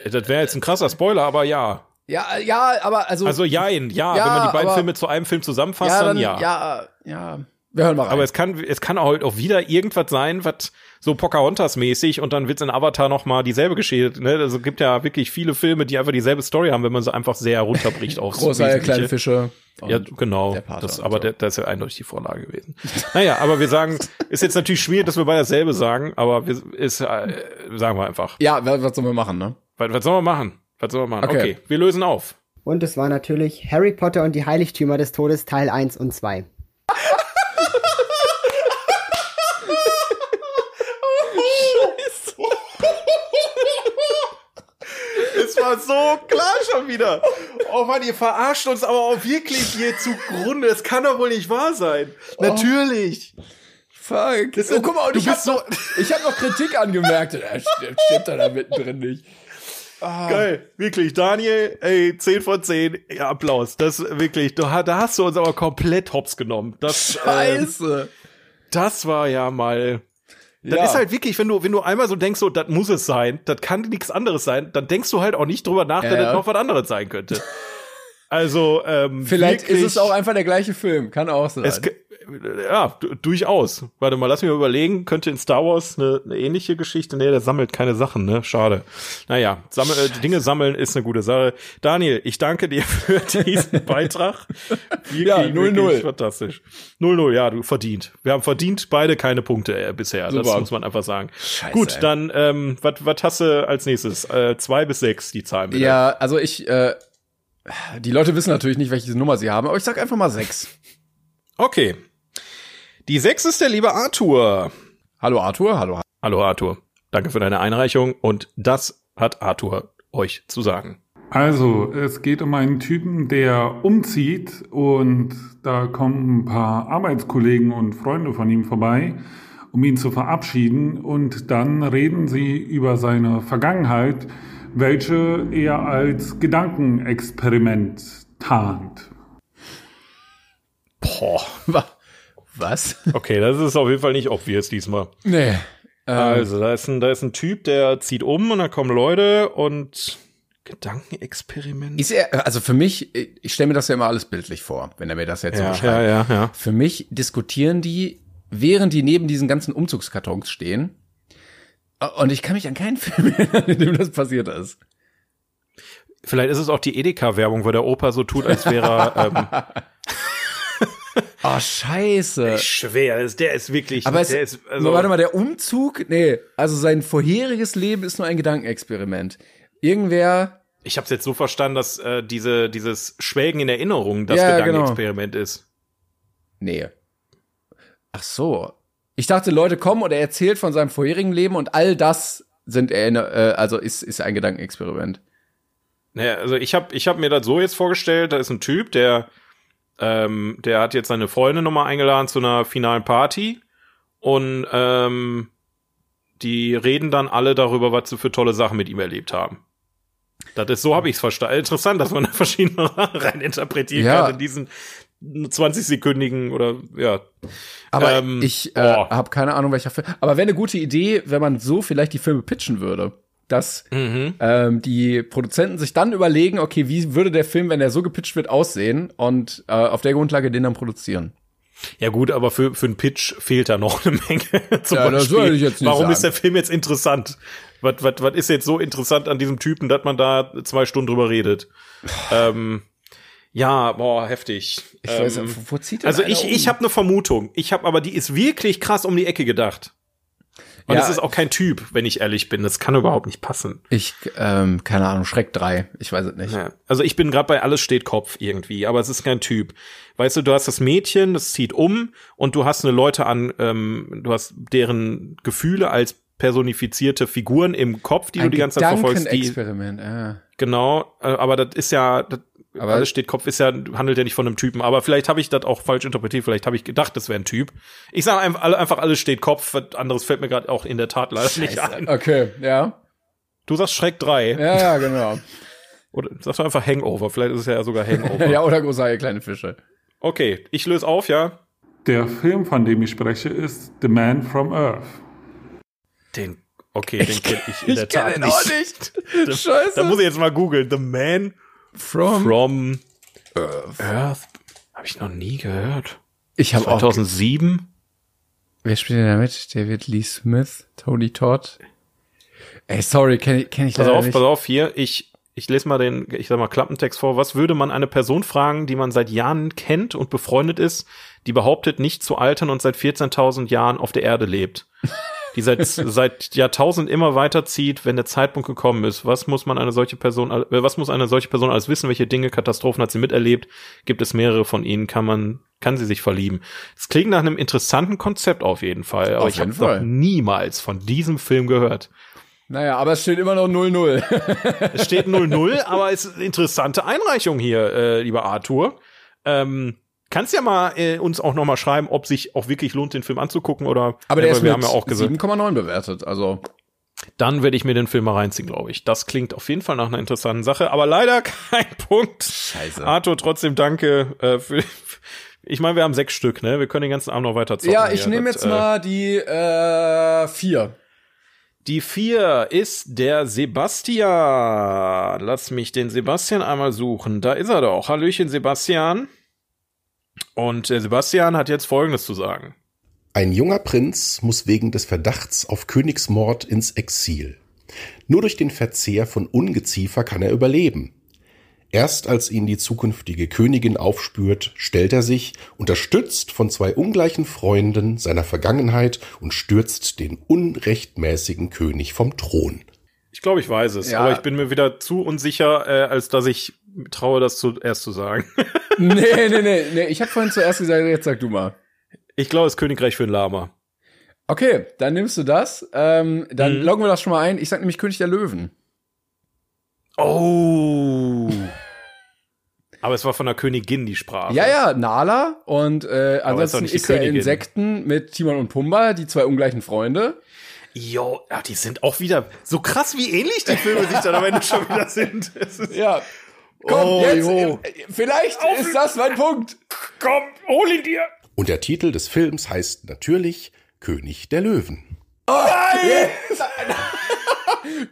[SPEAKER 3] Das wäre jetzt ein krasser Spoiler, aber ja.
[SPEAKER 2] Ja, ja, aber also,
[SPEAKER 3] Also jein, ja,
[SPEAKER 2] Ja,
[SPEAKER 3] wenn man die beiden
[SPEAKER 2] aber-
[SPEAKER 3] Filme zu einem Film zusammenfasst,
[SPEAKER 2] ja,
[SPEAKER 3] dann,
[SPEAKER 2] dann,
[SPEAKER 3] ja.
[SPEAKER 2] ja, ja, Wir hören mal rein.
[SPEAKER 3] Aber es kann, es kann halt auch wieder irgendwas sein, was so Pocahontas-mäßig und dann wird's in Avatar noch mal dieselbe Geschichte. Ne? Also gibt ja wirklich viele Filme, die einfach dieselbe Story haben, wenn man sie einfach sehr runterbricht aufs Wesentliche.
[SPEAKER 2] kleine Fische.
[SPEAKER 3] Ja, genau. Das, aber
[SPEAKER 2] so.
[SPEAKER 3] der, das ist ja eindeutig die Vorlage gewesen. naja, aber wir sagen, ist jetzt natürlich schwierig, dass wir beide dasselbe sagen, aber wir, ist, äh, sagen wir einfach.
[SPEAKER 2] Ja, was, was sollen wir machen, ne?
[SPEAKER 3] Was, was sollen wir machen? Was sollen wir machen?
[SPEAKER 2] Okay.
[SPEAKER 3] Okay, wir lösen auf.
[SPEAKER 5] Und es war natürlich Harry Potter und die Heiligtümer des Todes Teil 1 und 2.
[SPEAKER 3] Es war so klar schon wieder. Oh Mann, ihr verarscht uns aber auch wirklich hier zugrunde. Das kann doch wohl nicht wahr sein. Natürlich.
[SPEAKER 2] Fuck. oh, guck mal, und
[SPEAKER 3] du
[SPEAKER 2] ich hab
[SPEAKER 3] bist
[SPEAKER 2] noch, ich hab noch Kritik angemerkt. Er stimmt, da mittendrin nicht.
[SPEAKER 3] Geil, wirklich, Daniel, ey, 10 von 10, ja, Applaus. Das wirklich, du, da hast du uns aber komplett hops genommen. Das, ähm,
[SPEAKER 2] Scheiße.
[SPEAKER 3] das war ja mal. Das
[SPEAKER 2] Ja.
[SPEAKER 3] ist halt wirklich, wenn du, wenn du einmal so denkst, so, das muss es sein, das kann nichts anderes sein, dann denkst du halt auch nicht drüber nach, dass
[SPEAKER 2] Ja.
[SPEAKER 3] das noch was anderes sein könnte. Also, ähm,
[SPEAKER 2] Vielleicht
[SPEAKER 3] wirklich,
[SPEAKER 2] ist es auch einfach der gleiche Film. Kann auch sein.
[SPEAKER 3] Es, ja, du- durchaus. Warte mal, lass mich mal überlegen. Könnte in Star Wars eine, eine ähnliche Geschichte? Nee, der sammelt keine Sachen, ne? Schade. Naja, sammel, äh, Dinge sammeln ist eine gute Sache. Daniel, ich danke dir für diesen Beitrag. Wirklich,
[SPEAKER 2] Ja, 0-0.
[SPEAKER 3] wirklich Fantastisch. 0-0, ja, du verdient. Wir haben verdient beide keine Punkte äh, bisher. Das
[SPEAKER 2] Super.
[SPEAKER 3] muss man einfach sagen.
[SPEAKER 2] Scheiße,
[SPEAKER 3] Gut,
[SPEAKER 2] ey.
[SPEAKER 3] dann, ähm, was was hast du als nächstes? Äh, zwei bis sechs, die Zahlen bitte.
[SPEAKER 2] ja, also ich, äh, die Leute wissen natürlich nicht, welche Nummer sie haben, aber ich sag einfach mal sechs.
[SPEAKER 3] Okay. Die sechs ist der liebe Arthur.
[SPEAKER 2] Hallo Arthur, hallo.
[SPEAKER 3] Hallo Arthur, danke für deine Einreichung und das hat Arthur euch zu sagen.
[SPEAKER 6] Also, es geht um einen Typen, der umzieht und da kommen ein paar Arbeitskollegen und Freunde von ihm vorbei, um ihn zu verabschieden und dann reden sie über seine Vergangenheit, welche er als Gedankenexperiment tarnt.
[SPEAKER 3] Boah.
[SPEAKER 2] Wa- Was?
[SPEAKER 3] Okay, das ist auf jeden Fall nicht obvious diesmal.
[SPEAKER 2] Nee.
[SPEAKER 3] Also, da ist ein, da ist ein Typ, der zieht um und da kommen Leute und Gedankenexperiment.
[SPEAKER 2] Ist er, also für mich, ich stelle mir das ja immer alles bildlich vor, wenn er mir das jetzt so
[SPEAKER 3] ja,
[SPEAKER 2] beschreibt.
[SPEAKER 3] ja, ja, ja.
[SPEAKER 2] Für mich diskutieren die, während die neben diesen ganzen Umzugskartons stehen. Und ich kann mich an keinen Film erinnern, in dem das passiert ist.
[SPEAKER 3] Vielleicht ist es auch die Edeka-Werbung, wo der Opa so tut, als wäre er ähm,
[SPEAKER 2] Oh, scheiße.
[SPEAKER 3] schwer. ist. Der ist wirklich.
[SPEAKER 2] Aber es,
[SPEAKER 3] der ist, also,
[SPEAKER 2] warte mal, der Umzug, nee, also sein vorheriges Leben ist nur ein Gedankenexperiment. Irgendwer,
[SPEAKER 3] ich habe es jetzt so verstanden, dass äh, diese dieses Schwelgen in Erinnerung das
[SPEAKER 2] Ja,
[SPEAKER 3] Gedankenexperiment ist.
[SPEAKER 2] nee. Ach so. Ich dachte, Leute kommen und er erzählt von seinem vorherigen Leben und all das sind Erinner äh, also ist, ist ein Gedankenexperiment.
[SPEAKER 3] Naja, also ich habe ich hab mir das so jetzt vorgestellt, da ist ein Typ, der ähm, der hat jetzt seine Freundin nochmal eingeladen zu einer finalen Party und ähm, die reden dann alle darüber, was sie für tolle Sachen mit ihm erlebt haben. Das ist so habe ich es verstanden. Interessant, dass man da verschiedene rein interpretieren
[SPEAKER 2] Ja.
[SPEAKER 3] kann in diesen 20-sekündigen oder ja.
[SPEAKER 2] Aber
[SPEAKER 3] Ähm,
[SPEAKER 2] ich äh,
[SPEAKER 3] boah.
[SPEAKER 2] habe keine Ahnung, welcher Film. Aber wäre eine gute Idee, wenn man so vielleicht die Filme pitchen würde. Dass
[SPEAKER 3] Mhm.
[SPEAKER 2] ähm, die Produzenten sich dann überlegen, okay, wie würde der Film, wenn er so gepitcht wird, aussehen und äh, auf der Grundlage den dann produzieren.
[SPEAKER 3] Ja gut, aber für, für einen Pitch fehlt da noch eine Menge. Zum
[SPEAKER 2] Ja, das
[SPEAKER 3] Beispiel,
[SPEAKER 2] soll ich jetzt nicht
[SPEAKER 3] warum
[SPEAKER 2] sagen.
[SPEAKER 3] ist der Film jetzt interessant? Was, was, was ist jetzt so interessant an diesem Typen, dass man da zwei Stunden drüber redet? ähm, ja, boah, heftig.
[SPEAKER 2] Ich weiß,
[SPEAKER 3] ähm,
[SPEAKER 2] wo, zieht
[SPEAKER 3] also ich,
[SPEAKER 2] um?
[SPEAKER 3] ich habe eine Vermutung. Ich habe aber die ist wirklich krass um die Ecke gedacht. Und
[SPEAKER 2] Ja.
[SPEAKER 3] es ist auch kein Typ, wenn ich ehrlich bin. Das kann überhaupt nicht passen.
[SPEAKER 2] Ich, ähm, keine Ahnung, Schreck 3. Ich weiß es nicht.
[SPEAKER 3] Ja. Also ich bin gerade bei alles steht Kopf irgendwie, aber es ist kein Typ. Weißt du, du hast das Mädchen, das zieht um und du hast eine Leute an, ähm, du hast deren Gefühle als personifizierte Figuren im Kopf, die
[SPEAKER 2] Ein
[SPEAKER 3] du die ganze Zeit verfolgst. Die,
[SPEAKER 2] Experiment, ah.
[SPEAKER 3] genau, äh, aber das ist ja, das,
[SPEAKER 2] Aber-
[SPEAKER 3] alles steht Kopf, ist ja, handelt ja nicht von einem Typen. Aber vielleicht habe ich das auch falsch interpretiert, vielleicht habe ich gedacht, das wäre ein Typ. Ich sage einfach, einfach, alles steht Kopf, was anderes fällt mir gerade auch in der Tat leider nicht ein.
[SPEAKER 2] Okay, ja.
[SPEAKER 3] Du sagst Schreck 3.
[SPEAKER 2] Ja, ja, genau.
[SPEAKER 3] Oder sagst du einfach Hangover, vielleicht ist es ja sogar Hangover.
[SPEAKER 2] ja, oder große Haie, kleine Fische.
[SPEAKER 3] Okay, ich löse auf, ja.
[SPEAKER 6] Der Film, von dem ich spreche, ist The Man from Earth.
[SPEAKER 3] Den, okay, den kenne ich in der Tat
[SPEAKER 2] kenn den auch nicht.
[SPEAKER 3] Da-
[SPEAKER 2] Scheiße.
[SPEAKER 3] Da muss ich jetzt mal googeln. The Man
[SPEAKER 2] From.
[SPEAKER 3] from Earth. Habe ich noch nie gehört.
[SPEAKER 2] Ich habe auch.
[SPEAKER 3] 2007?
[SPEAKER 2] Wer spielt denn da mit? David Lee Smith, Tony Todd. Ey, sorry, kenne ich, kenn ich
[SPEAKER 3] Pass
[SPEAKER 2] leider
[SPEAKER 3] auf,
[SPEAKER 2] nicht.
[SPEAKER 3] pass auf, hier, ich, ich lese mal den, ich sag mal, Klappentext vor. Was würde man eine Person fragen, die man seit Jahren kennt und befreundet ist, die behauptet, nicht zu altern und seit 14.000 Jahren auf der Erde lebt? Die seit, seit Jahrtausend immer weiterzieht, wenn der Zeitpunkt gekommen ist. Was muss man eine solche Person, äh, was muss eine solche Person alles wissen? Welche Dinge, Katastrophen hat sie miterlebt? Gibt es mehrere von ihnen? Kann man, kann sie sich verlieben? Es klingt nach einem interessanten Konzept auf jeden Fall, aber
[SPEAKER 2] Auf
[SPEAKER 3] ich habe noch niemals von diesem Film gehört.
[SPEAKER 2] Naja, aber es steht immer noch 0-0.
[SPEAKER 3] Es steht 0-0, aber es ist eine interessante Einreichung hier, äh, lieber Arthur. Ähm, kannst ja mal äh, uns auch noch mal schreiben, ob sich auch wirklich lohnt, den Film anzugucken oder.
[SPEAKER 2] aber der
[SPEAKER 3] Ja,
[SPEAKER 2] ist
[SPEAKER 3] wir
[SPEAKER 2] mit
[SPEAKER 3] haben ja auch gesagt,
[SPEAKER 2] 7,9 bewertet. Also,
[SPEAKER 3] dann werde ich mir den Film mal reinziehen, glaube ich. Das klingt auf jeden Fall nach einer interessanten Sache, aber leider kein Punkt.
[SPEAKER 2] Scheiße.
[SPEAKER 3] Arthur, trotzdem danke. Äh, für, ich meine, wir haben sechs Stück, ne? Wir können den ganzen Abend noch weiter zocken.
[SPEAKER 2] ja, ich nehme jetzt
[SPEAKER 3] äh,
[SPEAKER 2] mal die äh, 4.
[SPEAKER 3] Die vier ist der Sebastian. Lass mich den Sebastian einmal suchen. Da ist er doch. Hallöchen, Sebastian. Und der Sebastian hat jetzt Folgendes zu sagen.
[SPEAKER 7] Ein junger Prinz muss wegen des Verdachts auf Königsmord ins Exil. Nur durch den Verzehr von Ungeziefer kann er überleben. Erst als ihn die zukünftige Königin aufspürt, stellt er sich, unterstützt von zwei ungleichen Freunden seiner Vergangenheit und stürzt den unrechtmäßigen König vom Thron.
[SPEAKER 3] Ich glaube, ich weiß es,
[SPEAKER 2] Ja.
[SPEAKER 3] aber ich bin mir wieder zu unsicher, äh, als dass ich traue, das zuerst zu sagen.
[SPEAKER 2] nee, nee, nee, nee. Ich habe vorhin zuerst gesagt, jetzt sag du mal.
[SPEAKER 3] ich glaube, das Königreich für ein Lama.
[SPEAKER 2] Okay, dann nimmst du das. Ähm, dann
[SPEAKER 3] Mhm.
[SPEAKER 2] loggen wir das schon mal ein. Ich sag nämlich König der Löwen.
[SPEAKER 3] Oh. aber es war von der Königin die Sprache.
[SPEAKER 2] Ja, ja, Nala. Und äh,
[SPEAKER 3] ist
[SPEAKER 2] ansonsten ist der
[SPEAKER 3] Königin.
[SPEAKER 2] Insekten mit Timon und Pumba, die zwei ungleichen Freunde.
[SPEAKER 3] Jo, ja, die sind auch wieder so krass, wie ähnlich die Filme sich dann am Ende schon wieder sind. Es ist,
[SPEAKER 2] Ja. Komm,
[SPEAKER 3] Oh,
[SPEAKER 2] jetzt.
[SPEAKER 3] jo.
[SPEAKER 2] äh, Vielleicht ist das mein Punkt.
[SPEAKER 3] komm, hol ihn dir.
[SPEAKER 7] Und der Titel des Films heißt natürlich König der Löwen.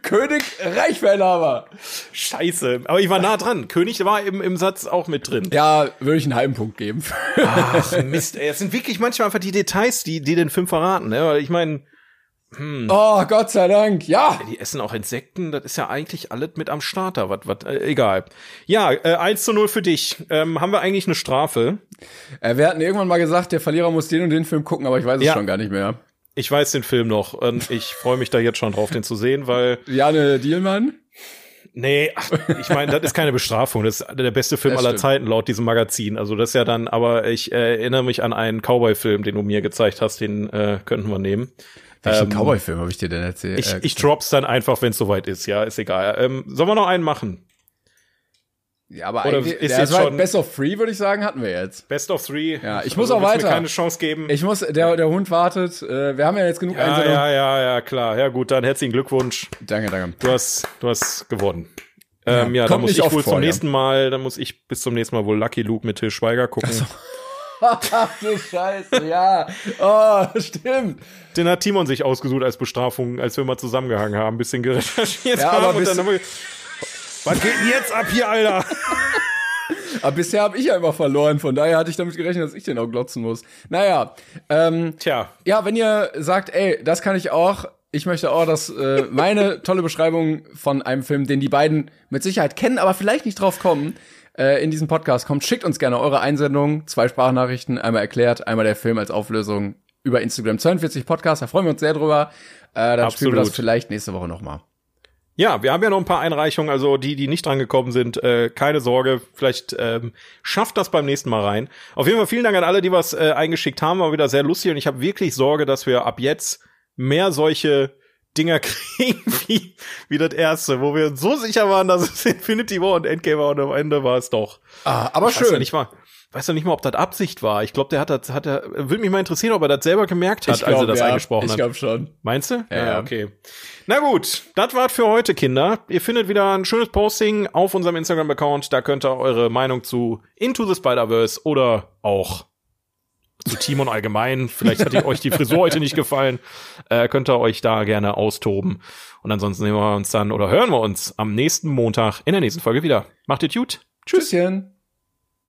[SPEAKER 2] König Reichverlhaber.
[SPEAKER 3] Scheiße. Aber ich war nah dran. König war im, im Satz auch mit drin.
[SPEAKER 2] Ja, würde ich einen halben Punkt geben.
[SPEAKER 3] Ach, Mist, ey. Es sind wirklich manchmal einfach die Details, die, die den Film verraten. Ne? Ich meine,
[SPEAKER 2] oh, Gott sei Dank. Ja.
[SPEAKER 3] die essen auch Insekten. Das ist ja eigentlich alles mit am Starter. Was, was, äh, egal. Ja, äh, 1 zu 0 für dich. Ähm, haben wir eigentlich eine Strafe?
[SPEAKER 2] Äh, wir hatten irgendwann mal gesagt, der Verlierer muss den und den Film gucken, aber ich weiß es
[SPEAKER 3] Ja.
[SPEAKER 2] schon gar nicht mehr.
[SPEAKER 3] Ich weiß den Film noch und ich freue mich da jetzt schon drauf, den zu sehen, weil
[SPEAKER 2] Jane Dielmann.
[SPEAKER 3] Nee, ach, ich meine, das ist keine Bestrafung. Das ist der beste Film aller. Zeiten laut diesem Magazin. Also das ist ja dann, aber ich äh, erinnere mich an einen Cowboy-Film, den du mir gezeigt hast, den äh, könnten wir nehmen.
[SPEAKER 2] Welchen
[SPEAKER 3] Ähm,
[SPEAKER 2] Cowboy-Film habe ich dir denn erzählt?
[SPEAKER 3] Ich,
[SPEAKER 2] Äh,
[SPEAKER 3] ich drop's dann einfach, wenn es soweit ist. Ja, ist egal. Ähm, sollen wir noch einen machen?
[SPEAKER 2] ja, aber
[SPEAKER 3] oder
[SPEAKER 2] eigentlich,
[SPEAKER 3] ist
[SPEAKER 2] der
[SPEAKER 3] jetzt schon-
[SPEAKER 2] Best of Three, würde ich sagen, hatten wir jetzt.
[SPEAKER 3] Best of Three.
[SPEAKER 2] Ja, ich muss
[SPEAKER 3] Also,
[SPEAKER 2] auch weiter.
[SPEAKER 3] Mir keine Chance geben.
[SPEAKER 2] Ich muss, der, der Hund wartet. Äh, wir haben ja jetzt genug
[SPEAKER 3] ja,
[SPEAKER 2] Einsendungen.
[SPEAKER 3] ja, ja, ja, klar. Ja, gut, dann herzlichen Glückwunsch.
[SPEAKER 2] Danke, danke.
[SPEAKER 3] Du hast, du hast gewonnen. Ähm, ja,
[SPEAKER 2] kommt
[SPEAKER 3] dann muss ich wohl
[SPEAKER 2] vor,
[SPEAKER 3] zum
[SPEAKER 2] ja.
[SPEAKER 3] nächsten Mal, dann muss ich bis zum nächsten Mal wohl Lucky Luke mit Till Schweiger gucken.
[SPEAKER 2] Ach du Scheiße, ja. Oh, stimmt.
[SPEAKER 3] Den hat Timon sich ausgesucht als Bestrafung, als wir mal zusammengehangen haben, ein bisschen gerecherchiert
[SPEAKER 2] Ja,
[SPEAKER 3] haben
[SPEAKER 2] aber
[SPEAKER 3] und dann haben wir, was geht denn jetzt ab hier, Alter?
[SPEAKER 2] Aber bisher habe ich ja immer verloren, von daher hatte ich damit gerechnet, dass ich den auch glotzen muss. Naja, ähm,
[SPEAKER 3] Tja,
[SPEAKER 2] ja, wenn ihr sagt, ey, das kann ich auch, ich möchte auch, dass äh, meine tolle Beschreibung von einem Film, den die beiden mit Sicherheit kennen, aber vielleicht nicht drauf kommen, äh, in diesem Podcast kommt, schickt uns gerne eure Einsendungen, zwei Sprachnachrichten, einmal erklärt, einmal der Film als Auflösung über Instagram 42 Podcast, da freuen wir uns sehr drüber. Äh, dann spielen wir das
[SPEAKER 3] Absolut.
[SPEAKER 2] vielleicht nächste Woche nochmal.
[SPEAKER 3] ja, wir haben ja noch ein paar Einreichungen, also die, die nicht dran gekommen sind, äh, keine Sorge, vielleicht ähm, schafft das beim nächsten Mal rein. Auf jeden Fall vielen Dank an alle, die was äh, eingeschickt haben, war wieder sehr lustig und ich habe wirklich Sorge, dass wir ab jetzt mehr solche Dinger kriegen wie, wie das erste, wo wir so sicher waren, dass es Infinity War und Endgame war und am Ende war es doch.
[SPEAKER 2] Ah, aber
[SPEAKER 3] Ich weiß
[SPEAKER 2] schön.
[SPEAKER 3] ja nicht mal, weiß ja nicht mal, ob das Absicht war. Ich glaube, der hat das, hat er, würde mich mal interessieren, ob er das selber gemerkt hat, als er das
[SPEAKER 2] ja,
[SPEAKER 3] eingesprochen
[SPEAKER 2] ich
[SPEAKER 3] hat.
[SPEAKER 2] glaube schon.
[SPEAKER 3] Meinst du?
[SPEAKER 2] Ja.
[SPEAKER 3] okay. Na gut, das war's für heute, Kinder. Ihr findet wieder ein schönes Posting auf unserem Instagram-Account. Da könnt ihr eure Meinung zu Into the Spider-Verse oder auch zu Timon allgemein. Vielleicht hat euch die Frisur heute nicht gefallen. Äh, könnt ihr euch da gerne austoben. Und ansonsten sehen wir uns dann oder hören wir uns am nächsten Montag in der nächsten Folge wieder. Macht ihr gut. Tschüss.
[SPEAKER 2] Tschüsschen.